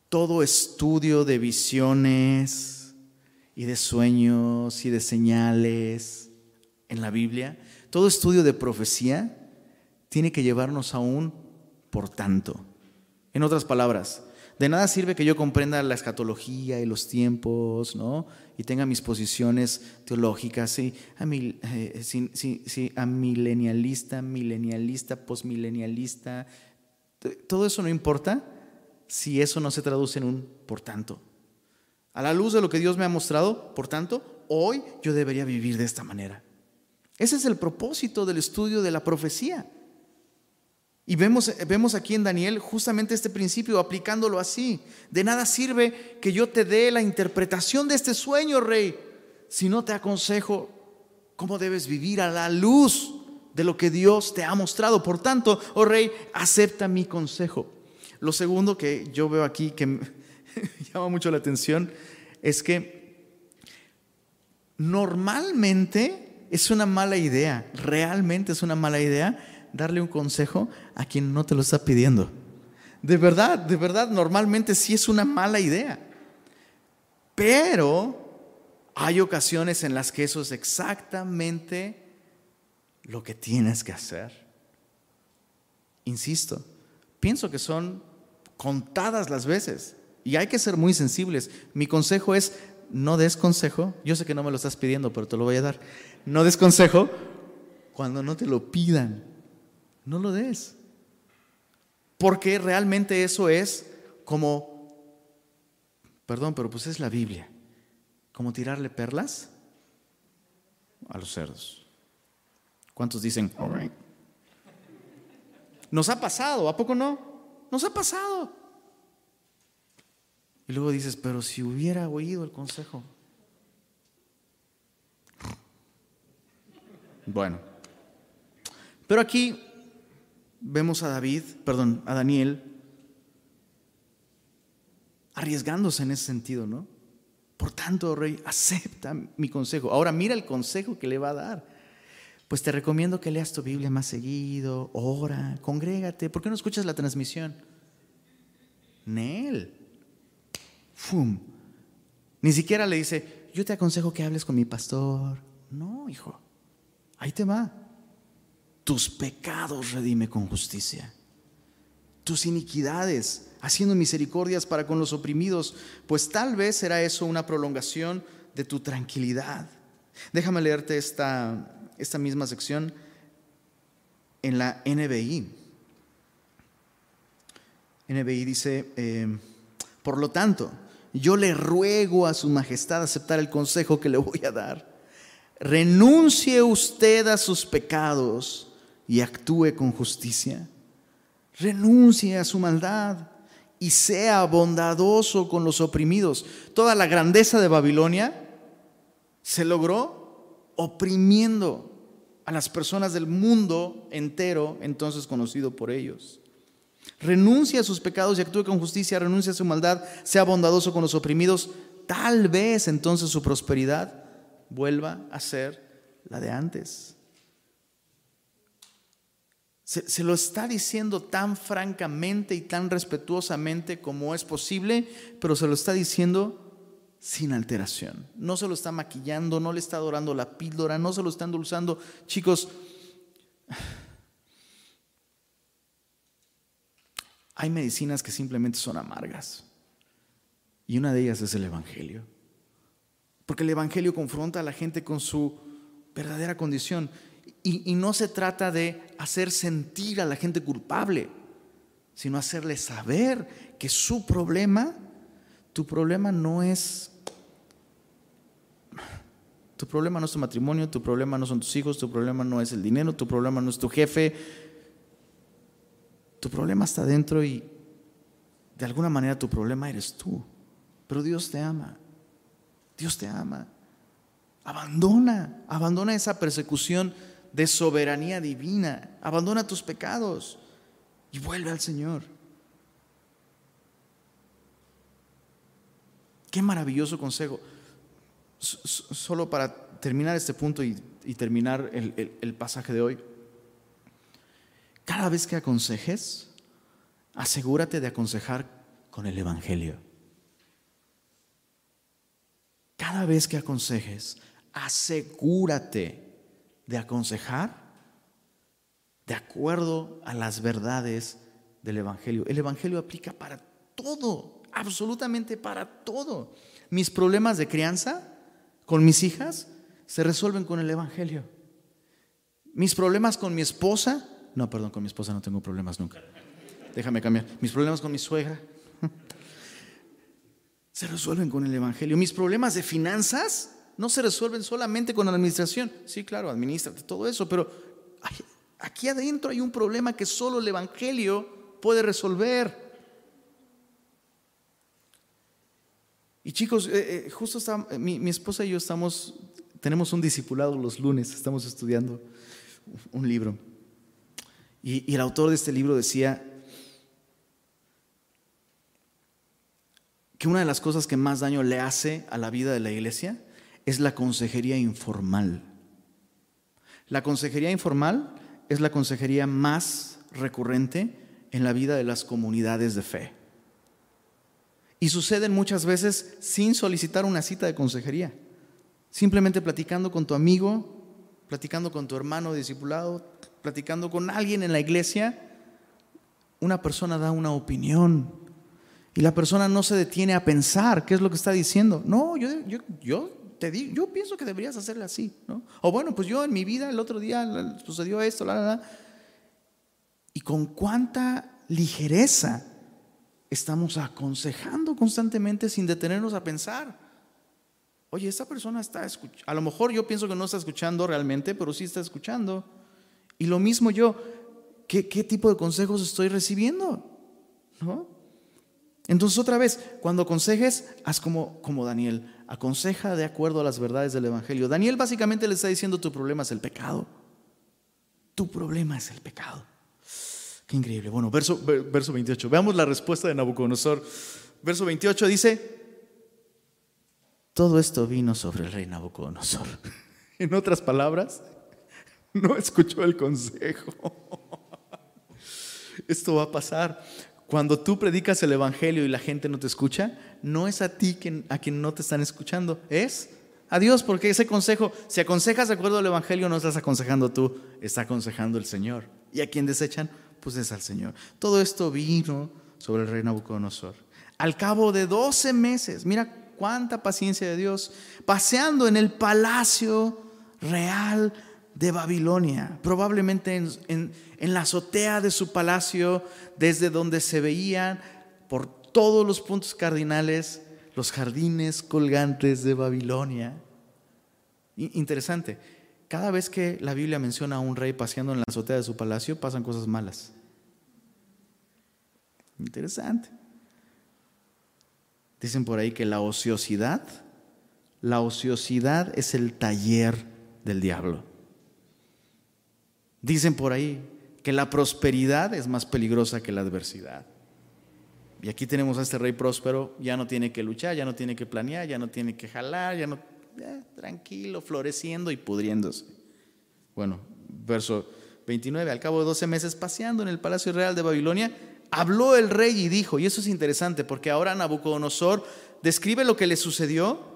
todo estudio de visiones y de sueños y de señales en la Biblia, todo estudio de profecía, tiene que llevarnos a un por tanto. En otras palabras, de nada sirve que yo comprenda la escatología y los tiempos, ¿no? Y tenga mis posiciones teológicas, sí, a, eh, a milenialista, milenialista, postmilenialista. Todo eso no importa si eso no se traduce en un por tanto. A la luz de lo que Dios me ha mostrado, por tanto, hoy yo debería vivir de esta manera. Ese es el propósito del estudio de la profecía. Y vemos, vemos aquí en Daniel justamente este principio, aplicándolo así. De nada sirve que yo te dé la interpretación de este sueño, rey, si no te aconsejo cómo debes vivir a la luz de lo que Dios te ha mostrado. Por tanto, oh rey, acepta mi consejo. Lo segundo que yo veo aquí que llama mucho la atención es que normalmente es una mala idea, realmente es una mala idea darle un consejo a quien no te lo está pidiendo. De verdad, de verdad, normalmente sí es una mala idea. Pero hay ocasiones en las que eso es exactamente lo que tienes que hacer. Insisto, pienso que son contadas las veces y hay que ser muy sensibles. Mi consejo es, no des consejo, yo sé que no me lo estás pidiendo, pero te lo voy a dar. No des consejo cuando no te lo pidan no lo des. Porque realmente eso es como, perdón, pero pues es la Biblia, como tirarle perlas a los cerdos. ¿Cuántos dicen, Nos ha pasado, ¿a poco no? Nos ha pasado. Y luego dices, pero si hubiera oído el consejo. Bueno, pero aquí vemos a David, perdón, a Daniel, arriesgándose en ese sentido, ¿no? Por tanto, rey, acepta mi consejo. Ahora mira el consejo que le va a dar. Pues te recomiendo que leas tu Biblia más seguido, ora, congrégate. ¿Por qué no escuchas la transmisión? Nel. Fum. Ni siquiera le dice, yo te aconsejo que hables con mi pastor. No, hijo. Ahí te va. tus pecados redime con justicia. Tus iniquidades, haciendo misericordias para con los oprimidos, pues tal vez será eso una prolongación de tu tranquilidad. Déjame leerte esta, esta misma sección en la NBI. NBI dice, eh, por lo tanto, yo le ruego a su majestad aceptar el consejo que le voy a dar. Renuncie usted a sus pecados y actúe con justicia. Renuncie a su maldad y sea bondadoso con los oprimidos. Toda la grandeza de Babilonia se logró oprimiendo a las personas del mundo entero, entonces conocido por ellos. Renuncia a sus pecados y actúe con justicia, renuncia a su maldad, sea bondadoso con los oprimidos. Tal vez entonces su prosperidad vuelva a ser la de antes. Se, se, lo está diciendo tan francamente y tan respetuosamente como es posible, pero se lo está diciendo sin alteración. No se lo está maquillando, no le está dorando la píldora, no se lo está endulzando. Chicos, hay medicinas que simplemente son amargas. Y una de ellas es el Evangelio. Porque el Evangelio confronta a la gente con su verdadera condición. Y, no se trata de hacer sentir a la gente culpable, sino hacerle saber que su problema, tu problema no es tu problema no es tu matrimonio, tu problema no son tus hijos, tu problema no es el dinero, tu problema no es tu jefe. Tu problema está dentro y de alguna manera tu problema eres tú. Pero Dios te ama. Dios te ama. Abandona, abandona esa persecución de soberanía divina. Abandona tus pecados y vuelve al Señor. Qué maravilloso consejo solo para terminar este punto y, terminar el, pasaje de hoy, cada vez que aconsejes, asegúrate de aconsejar con el Evangelio. Cada vez que aconsejes, asegúrate de aconsejar de acuerdo a las verdades del Evangelio. El Evangelio aplica para todo, absolutamente para todo. Mis problemas de crianza con mis hijas se resuelven con el Evangelio. Mis problemas con mi esposa, no, perdón, con mi esposa no tengo problemas nunca. Déjame cambiar. Mis problemas con mi suegra se resuelven con el Evangelio. Mis problemas de finanzas no se resuelven solamente con la administración. Sí, claro, administrate todo eso, pero aquí adentro hay un problema que solo el Evangelio puede resolver. Y chicos, eh, eh, justo está, mi, esposa y yo estamos, tenemos un discipulado los lunes, estamos estudiando un libro. Y, el autor de este libro decía que una de las cosas que más daño le hace a la vida de la iglesia es la consejería informal. La consejería informal es la consejería más recurrente en la vida de las comunidades de fe. Y suceden muchas veces sin solicitar una cita de consejería. Simplemente platicando con tu amigo, platicando con tu hermano discipulado, platicando con alguien en la iglesia, una persona da una opinión y la persona no se detiene a pensar qué es lo que está diciendo. No, yo, yo, te digo, yo pienso que deberías hacerle así. ¿no? O bueno, pues yo en mi vida el otro día sucedió esto, la, la, la. Y con cuánta ligereza estamos aconsejando constantemente sin detenernos a pensar. Oye, esta persona está escuchando. A lo mejor yo pienso que no está escuchando realmente, pero sí está escuchando. Y lo mismo yo, ¿qué, qué tipo de consejos estoy recibiendo? ¿No? Entonces otra vez, cuando aconsejes, haz como, como Daniel, aconseja de acuerdo a las verdades del Evangelio. Daniel básicamente le está diciendo tu problema es el pecado. Tu problema es el pecado. Qué increíble. Bueno, verso, verso 28. Veamos la respuesta de Nabucodonosor. Verso 28 dice, todo esto vino sobre el rey Nabucodonosor. En otras palabras, no escuchó el consejo. Esto va a pasar. Cuando tú predicas el Evangelio y la gente no te escucha, no es a ti quien, a quien no te están escuchando, es a Dios, porque ese consejo, si aconsejas de acuerdo al Evangelio, no estás aconsejando tú, está aconsejando el Señor. ¿Y a quién desechan? Pues es al Señor. Todo esto vino sobre el rey Nabucodonosor. Al cabo de 12 meses, mira cuánta paciencia de Dios, paseando en el palacio real de Babilonia, probablemente en, en la azotea de su palacio, desde donde se veían por todos los puntos cardinales los jardines colgantes de Babilonia. Interesante, cada vez que la Biblia menciona a un rey paseando en la azotea de su palacio, pasan cosas malas. Interesante. Dicen por ahí que la ociosidad, la ociosidad es el taller del diablo. Dicen por ahí que la prosperidad es más peligrosa que la adversidad. Y aquí tenemos a este rey próspero, ya no tiene que luchar, ya no tiene que planear, ya no tiene que jalar, ya no, tranquilo, floreciendo y pudriéndose. Bueno, verso 29, al cabo de 12 meses paseando en el palacio real de Babilonia, habló el rey y dijo, y eso es interesante porque ahora Nabucodonosor describe lo que le sucedió,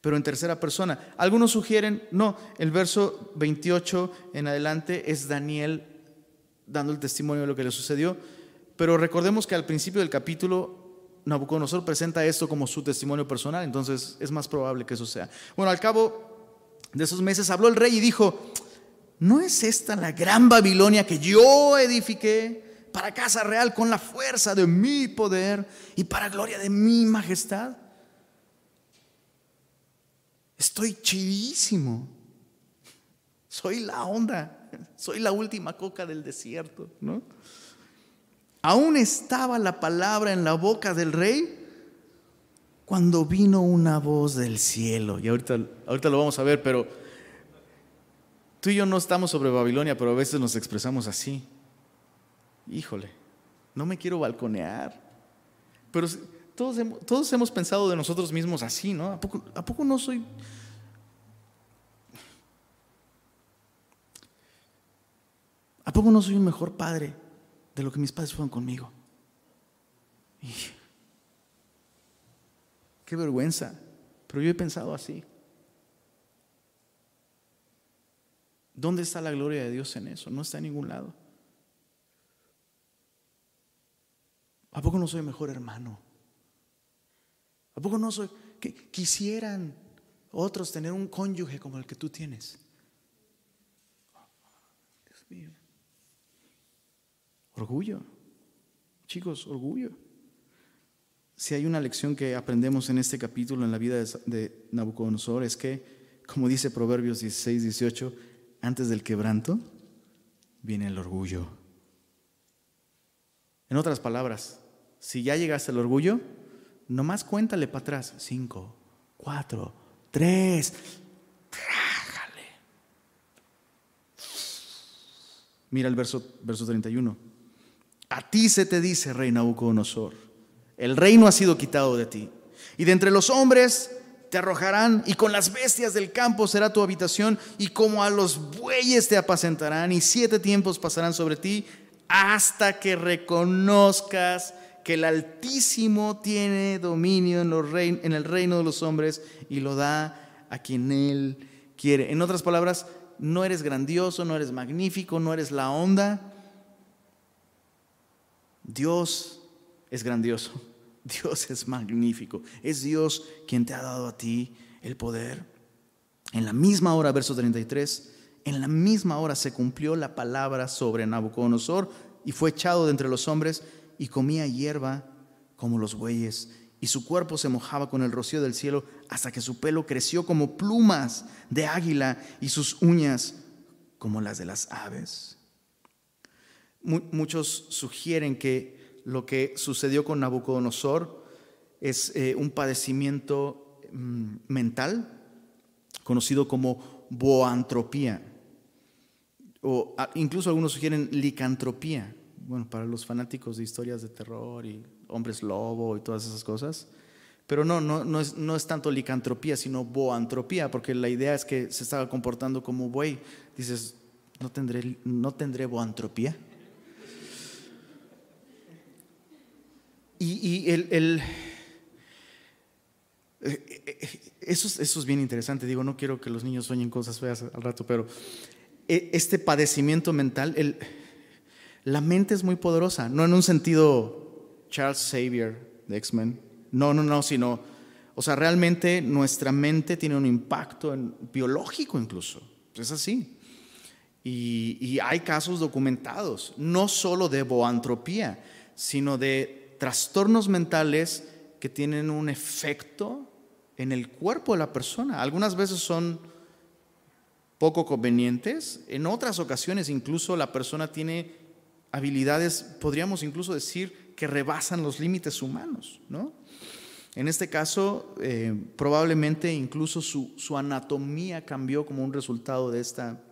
pero en tercera persona. Algunos sugieren, no, el verso 28 en adelante es Daniel dando el testimonio de lo que le sucedió. Pero recordemos que al principio del capítulo Nabucodonosor presenta esto como su testimonio personal, entonces es más probable que eso sea. Bueno, al cabo de esos meses habló el rey y dijo, ¿no es esta la gran Babilonia que yo edifiqué para casa real con la fuerza de mi poder y para gloria de mi majestad? Estoy chidísimo. Soy la onda, soy la última coca del desierto, ¿no? Aún estaba la palabra en la boca del rey cuando vino una voz del cielo. Y ahorita, ahorita lo vamos a ver, pero tú y yo no estamos sobre Babilonia, pero a veces nos expresamos así. Híjole, no me quiero balconear. Pero todos, todos hemos pensado de nosotros mismos así, ¿no? ¿A poco, ¿A poco no soy... ¿A poco no soy un mejor padre? De lo que mis padres fueron conmigo. qué vergüenza, pero yo he pensado así. ¿Dónde está la gloria de Dios en eso? No está en ningún lado. ¿A poco no soy mejor hermano? ¿A poco no soy... que quisieran otros tener un cónyuge como el que tú tienes? Dios mío. Orgullo. Chicos, orgullo. Si hay una lección que aprendemos en este capítulo en la vida de Nabucodonosor es que, como dice Proverbios 16, 18, antes del quebranto viene el orgullo. En otras palabras, si ya llegaste al orgullo, nomás cuéntale para atrás. Cinco, cuatro, tres. Trájale. Mira el verso, verso 31. A ti se te dice, rey Nabucodonosor, el reino ha sido quitado de ti. Y de entre los hombres te arrojarán, y con las bestias del campo será tu habitación, y como a los bueyes te apacentarán, y siete tiempos pasarán sobre ti, hasta que reconozcas que el Altísimo tiene dominio en, en el reino de los hombres y lo da a quien Él quiere. En otras palabras, no eres grandioso, no eres magnífico, no eres la onda, Dios es grandioso, Dios es magnífico, es Dios quien te ha dado a ti el poder. En la misma hora, verso 33, en la misma hora se cumplió la palabra sobre Nabucodonosor y fue echado de entre los hombres y comía hierba como los bueyes y su cuerpo se mojaba con el rocío del cielo hasta que su pelo creció como plumas de águila y sus uñas como las de las aves. Muchos sugieren que lo que sucedió con Nabucodonosor es eh, un padecimiento mm, mental conocido como boantropía, o incluso algunos sugieren licantropía, bueno, para los fanáticos de historias de terror y hombres lobo y todas esas cosas. Pero no, no, no, es, no es tanto licantropía, sino boantropía, porque la idea es que se estaba comportando como buey. Dices, ¿no tendré, no tendré boantropía? Y, el, eh, eh, eso, eso es bien interesante. Digo, no quiero que los niños sueñen cosas feas al rato, pero e, este padecimiento mental, el, la mente es muy poderosa, no en un sentido Charles Xavier de X-Men, no, no, no, sino, o sea, realmente nuestra mente tiene un impacto biológico incluso, es así. Y, y hay casos documentados, no solo de boantropía, sino de trastornos mentales que tienen un efecto en el cuerpo de la persona. Algunas veces son poco convenientes, en otras ocasiones incluso la persona tiene habilidades, podríamos incluso decir, que rebasan los límites humanos, ¿no? En este caso, eh, probablemente incluso su, anatomía cambió como un resultado de esta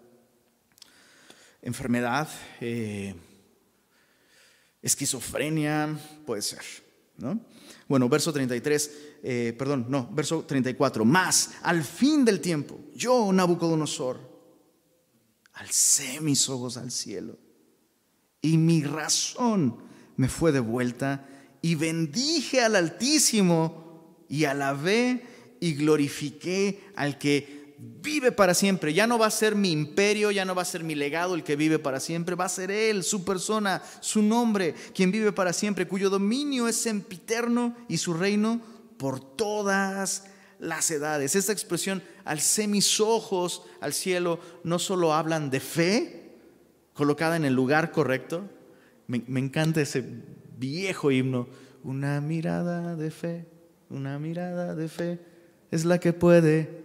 enfermedad, eh, esquizofrenia, puede ser, ¿no? Bueno, verso 33, eh, perdón, no, verso 34. Más, al fin del tiempo, yo, Nabucodonosor, alcé mis ojos al cielo y mi razón me fue devuelta y bendije al Altísimo y alabé y glorifiqué al que vive para siempre. Ya no va a ser mi imperio, ya no va a ser mi legado el que vive para siempre, va a ser Él, su persona, su nombre, quien vive para siempre, cuyo dominio es sempiterno y su reino por todas las edades. Esta expresión, alcé mis ojos al cielo, no solo hablan de fe, colocada en el lugar correcto. Me, me encanta ese viejo himno, una mirada de fe, una mirada de fe, es la que puede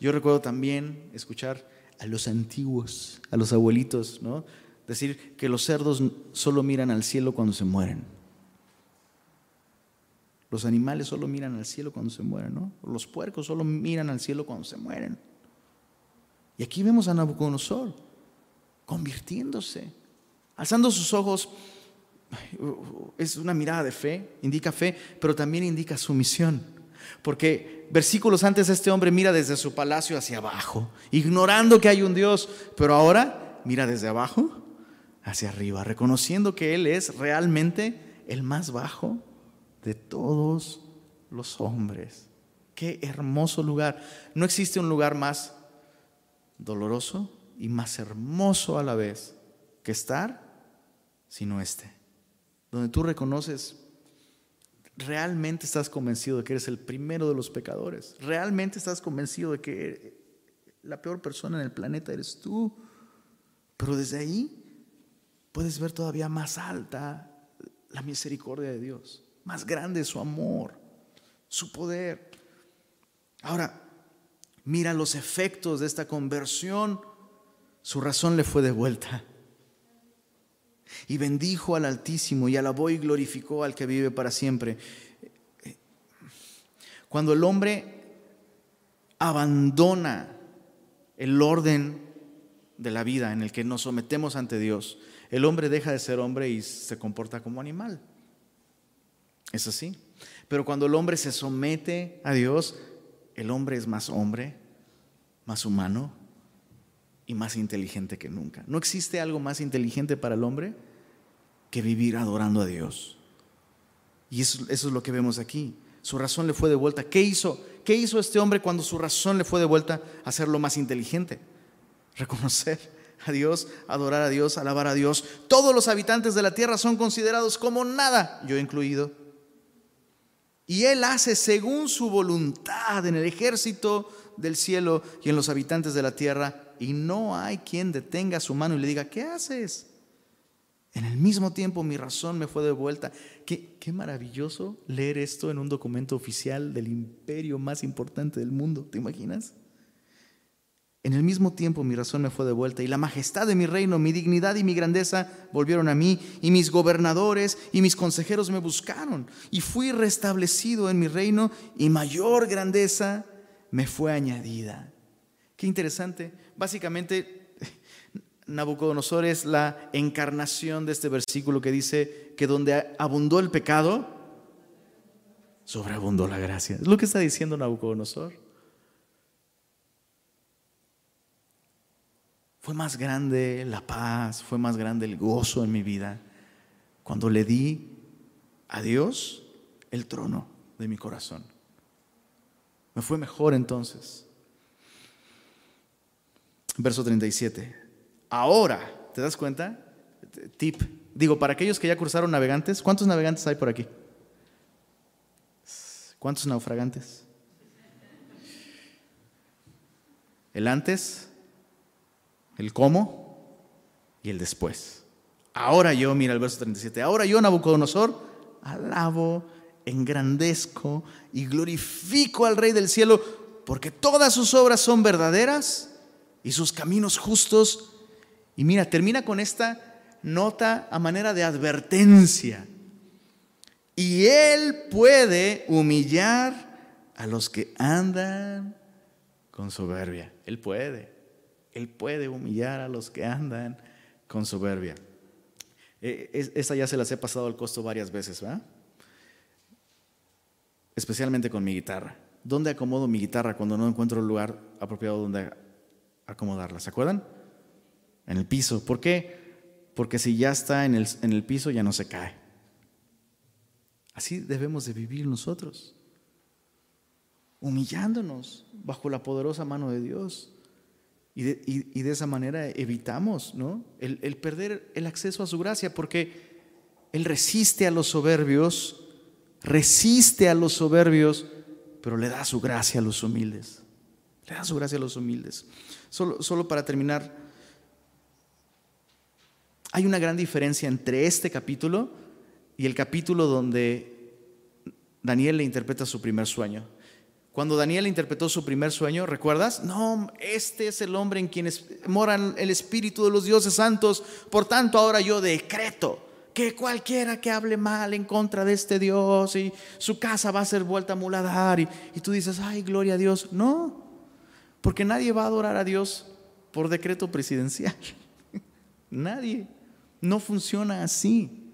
yo recuerdo también escuchar a los antiguos, a los abuelitos, ¿no? Decir que los cerdos solo miran al cielo cuando se mueren. Los animales solo miran al cielo cuando se mueren, ¿no? Los puercos solo miran al cielo cuando se mueren. Y aquí vemos a Nabucodonosor convirtiéndose, alzando sus ojos. Es una mirada de fe, indica fe, pero también indica sumisión. Porque versículos antes este hombre mira desde su palacio hacia abajo, ignorando que hay un Dios, pero ahora mira desde abajo hacia arriba, reconociendo que Él es realmente el más bajo de todos los hombres. Qué hermoso lugar. No existe un lugar más doloroso y más hermoso a la vez que estar, sino este, donde tú reconoces ¿Realmente estás convencido de que eres el primero de los pecadores? ¿Realmente estás convencido de que la peor persona en el planeta eres tú? Pero desde ahí puedes ver todavía más alta la misericordia de Dios, más grande su amor, su poder. Ahora, mira los efectos de esta conversión. Su razón le fue devuelta. Y bendijo al Altísimo y alabó y glorificó al que vive para siempre. Cuando el hombre abandona el orden de la vida en el que nos sometemos ante Dios, el hombre deja de ser hombre y se comporta como animal. Es así. Pero cuando el hombre se somete a Dios, el hombre es más hombre, más humano y más inteligente que nunca. No existe algo más inteligente para el hombre que vivir adorando a Dios. Y eso, es lo que vemos aquí. Su razón le fue de vuelta. ¿Qué hizo? ¿Qué hizo este hombre cuando su razón le fue de vuelta a ser lo más inteligente? Reconocer a Dios, adorar a Dios, alabar a Dios. Todos los habitantes de la tierra son considerados como nada, yo incluido. Y Él hace según su voluntad en el ejército del cielo y en los habitantes de la tierra. Y no hay quien detenga su mano y le diga, ¿qué haces? En el mismo tiempo mi razón me fue de vuelta. Qué, qué, maravilloso leer esto en un documento oficial del imperio más importante del mundo. ¿Te imaginas? En el mismo tiempo mi razón me fue de vuelta y la majestad de mi reino, mi dignidad y mi grandeza volvieron a mí y mis gobernadores y mis consejeros me buscaron y fui restablecido en mi reino y mayor grandeza me fue añadida. Qué interesante. Básicamente Nabucodonosor es la encarnación de este versículo que dice que donde abundó el pecado, sobreabundó la gracia. Es lo que está diciendo Nabucodonosor. Fue más grande la paz, fue más grande el gozo en mi vida cuando le di a Dios el trono de mi corazón. Me fue mejor entonces. Verso 37. Ahora, ¿te das cuenta? Tip. Digo, para aquellos que ya cruzaron navegantes, ¿cuántos navegantes hay por aquí? ¿Cuántos naufragantes? El antes, el cómo y el después. Ahora yo, mira el verso 37, ahora yo, Nabucodonosor, alabo, engrandezco y glorifico al Rey del cielo, porque todas sus obras son verdaderas y sus caminos justos. Y mira, termina con esta nota a manera de advertencia. Y Él puede humillar a los que andan con soberbia. Él puede. Él puede humillar a los que andan con soberbia. E, esa ya se las he pasado al costo varias veces. Especialmente con mi guitarra. ¿Dónde acomodo mi guitarra cuando no encuentro el lugar apropiado donde acomodarla? ¿Se acuerdan? En el piso. ¿Por qué? Porque si ya está en el, en el piso ya no se cae. Así debemos de vivir nosotros. Humillándonos bajo la poderosa mano de Dios. Y de, esa manera evitamos ¿no? el, el perder el acceso a su gracia, porque Él resiste a los soberbios, resiste a los soberbios, pero le da su gracia a los humildes. Le da su gracia a los humildes. Solo, solo para terminar, hay una gran diferencia entre este capítulo y el capítulo donde Daniel le interpreta su primer sueño. Cuando Daniel interpretó su primer sueño, ¿recuerdas? No, este es el hombre en quien mora el Espíritu de los dioses santos. Por tanto, ahora yo decreto que cualquiera que hable mal en contra de este Dios y su casa va a ser vuelta a muladar. Y, y tú dices, ay, gloria a Dios. No, porque nadie va a adorar a Dios por decreto presidencial. nadie. No funciona así.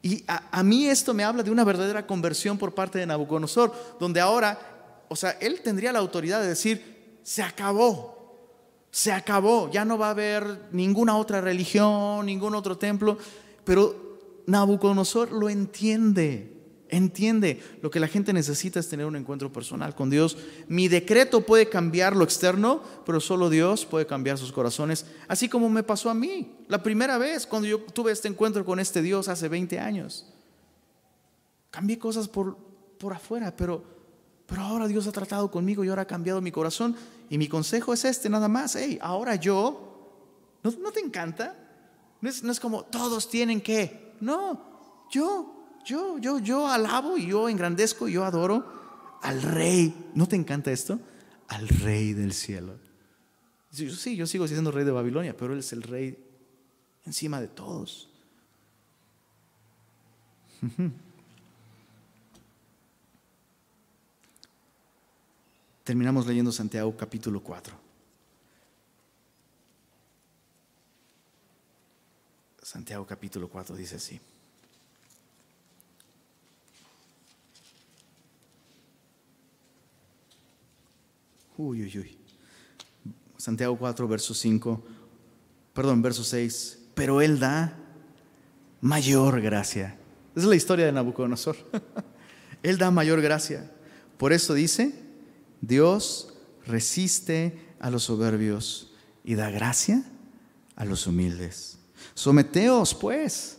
Y a, mí esto me habla de una verdadera conversión por parte de Nabucodonosor, donde ahora o sea, él tendría la autoridad de decir, se acabó, se acabó, ya no va a haber ninguna otra religión, ningún otro templo, pero Nabucodonosor lo entiende. Entiende, lo que la gente necesita es tener un encuentro personal con Dios. Mi decreto puede cambiar lo externo, pero solo Dios puede cambiar sus corazones, así como me pasó a mí la primera vez cuando yo tuve este encuentro con este Dios hace 20 años. Cambié cosas por, por afuera, pero pero ahora Dios ha tratado conmigo y ahora ha cambiado mi corazón. Y mi consejo es este, nada más. Hey, ahora yo, ¿no, te encanta? No es, no es, como todos tienen que. No, yo, yo, yo, yo alabo y yo engrandezco y yo adoro al rey. ¿No te encanta esto? Al rey del cielo. Sí, yo sigo siendo rey de Babilonia, pero él es el rey encima de todos. terminamos leyendo Santiago capítulo 4. Santiago capítulo 4 dice así. Uy, uy, uy. Santiago 4, verso 5, perdón, verso 6. Pero Él da mayor gracia. Esa es la historia de Nabucodonosor. él da mayor gracia. Por eso dice, Dios resiste a los soberbios y da gracia a los humildes. Someteos, pues,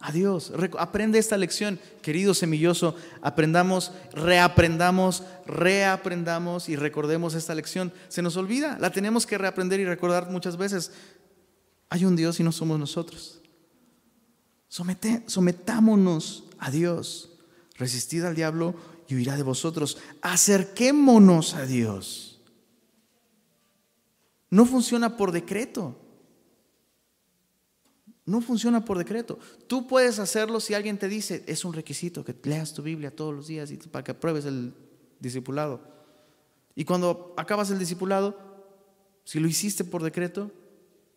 a Dios. Aprende esta lección, querido semilloso. Aprendamos, reaprendamos, reaprendamos y recordemos esta lección. Se nos olvida, la tenemos que reaprender y recordar muchas veces. Hay un Dios y no somos nosotros. sometámonos a Dios. Resistid al diablo y huirá de vosotros. Acerquémonos a Dios. No funciona por decreto. No funciona por decreto. Tú puedes hacerlo si alguien te dice, es un requisito que leas tu Biblia todos los días y para que apruebes el discipulado. Y cuando acabas el discipulado, si lo hiciste por decreto,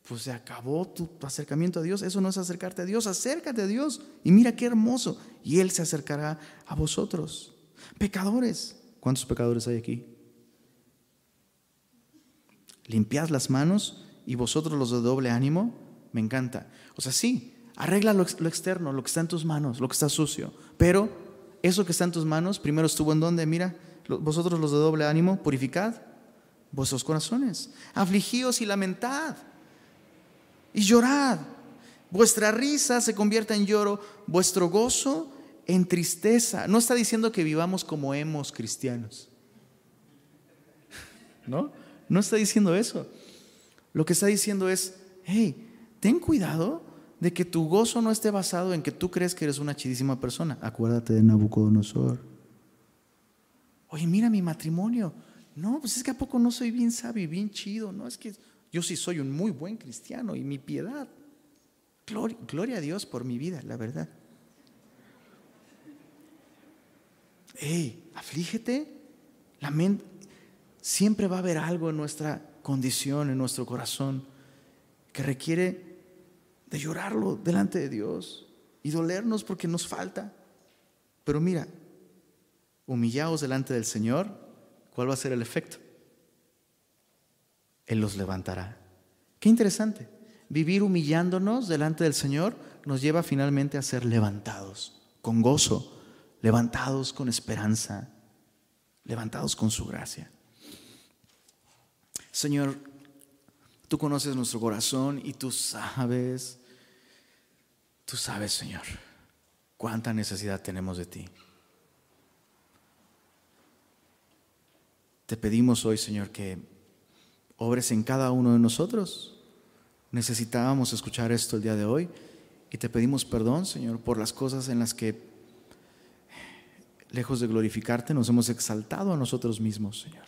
pues se acabó tu acercamiento a Dios. Eso no es acercarte a Dios, acércate a Dios. Y mira qué hermoso. Y Él se acercará a vosotros. Pecadores. ¿Cuántos pecadores hay aquí? Limpiad las manos y vosotros los de doble ánimo. Me encanta. O sea, sí, arregla lo, externo, lo que está en tus manos, lo que está sucio. Pero eso que está en tus manos, primero estuvo en donde, mira, vosotros los de doble ánimo, purificad vuestros corazones, afligíos y lamentad y llorad. Vuestra risa se convierta en lloro, vuestro gozo en tristeza. No está diciendo que vivamos como hemos cristianos. ¿No? No está diciendo eso. Lo que está diciendo es, hey, ten cuidado de que tu gozo no esté basado en que tú crees que eres una chidísima persona. Acuérdate de Nabucodonosor. Oye, mira mi matrimonio. No, pues es que a poco no soy bien sabio y bien chido. No, es que yo sí soy un muy buen cristiano y mi piedad. Gloria, gloria a Dios por mi vida, la verdad. Hey, aflígete, lamenta. Siempre va a haber algo en nuestra condición, en nuestro corazón, que requiere de llorarlo delante de Dios y dolernos porque nos falta. Pero mira, humillaos delante del Señor, ¿cuál va a ser el efecto? Él los levantará. Qué interesante. Vivir humillándonos delante del Señor nos lleva finalmente a ser levantados con gozo, levantados con esperanza, levantados con su gracia. Señor, tú conoces nuestro corazón y tú sabes, tú sabes, Señor, cuánta necesidad tenemos de ti. Te pedimos hoy, Señor, que obres en cada uno de nosotros. Necesitábamos escuchar esto el día de hoy y te pedimos perdón, Señor, por las cosas en las que, lejos de glorificarte, nos hemos exaltado a nosotros mismos, Señor.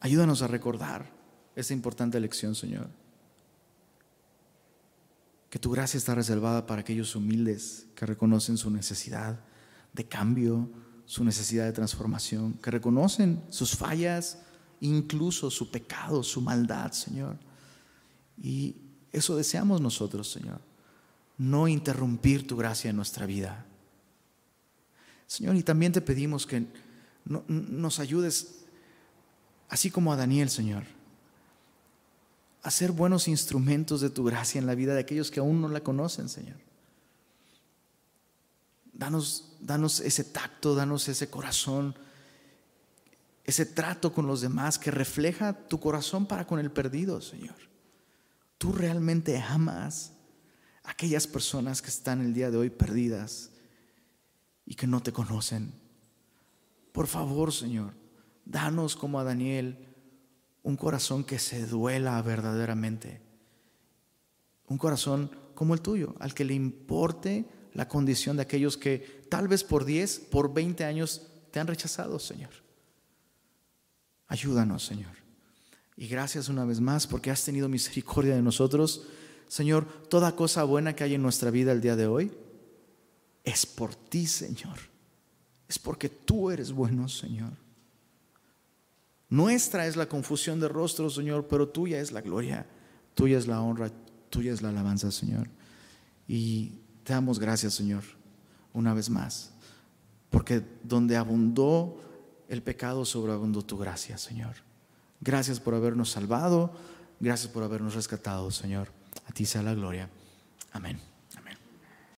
Ayúdanos a recordar esta importante lección, Señor. Que tu gracia está reservada para aquellos humildes que reconocen su necesidad de cambio, su necesidad de transformación, que reconocen sus fallas, incluso su pecado, su maldad, Señor. Y eso deseamos nosotros, Señor. No interrumpir tu gracia en nuestra vida. Señor, y también te pedimos que nos ayudes así como a Daniel, Señor, a ser buenos instrumentos de tu gracia en la vida de aquellos que aún no la conocen, Señor. Danos, danos ese tacto, danos ese corazón, ese trato con los demás que refleja tu corazón para con el perdido, Señor. Tú realmente amas a aquellas personas que están el día de hoy perdidas y que no te conocen. Por favor, Señor, Danos como a Daniel un corazón que se duela verdaderamente. Un corazón como el tuyo, al que le importe la condición de aquellos que tal vez por 10, por 20 años te han rechazado, Señor. Ayúdanos, Señor. Y gracias una vez más porque has tenido misericordia de nosotros. Señor, toda cosa buena que hay en nuestra vida el día de hoy es por ti, Señor. Es porque tú eres bueno, Señor. Nuestra es la confusión de rostros, Señor, pero tuya es la gloria, tuya es la honra, tuya es la alabanza, Señor. Y te damos gracias, Señor, una vez más, porque donde abundó el pecado, sobreabundó tu gracia, Señor. Gracias por habernos salvado, gracias por habernos rescatado, Señor. A ti sea la gloria. Amén.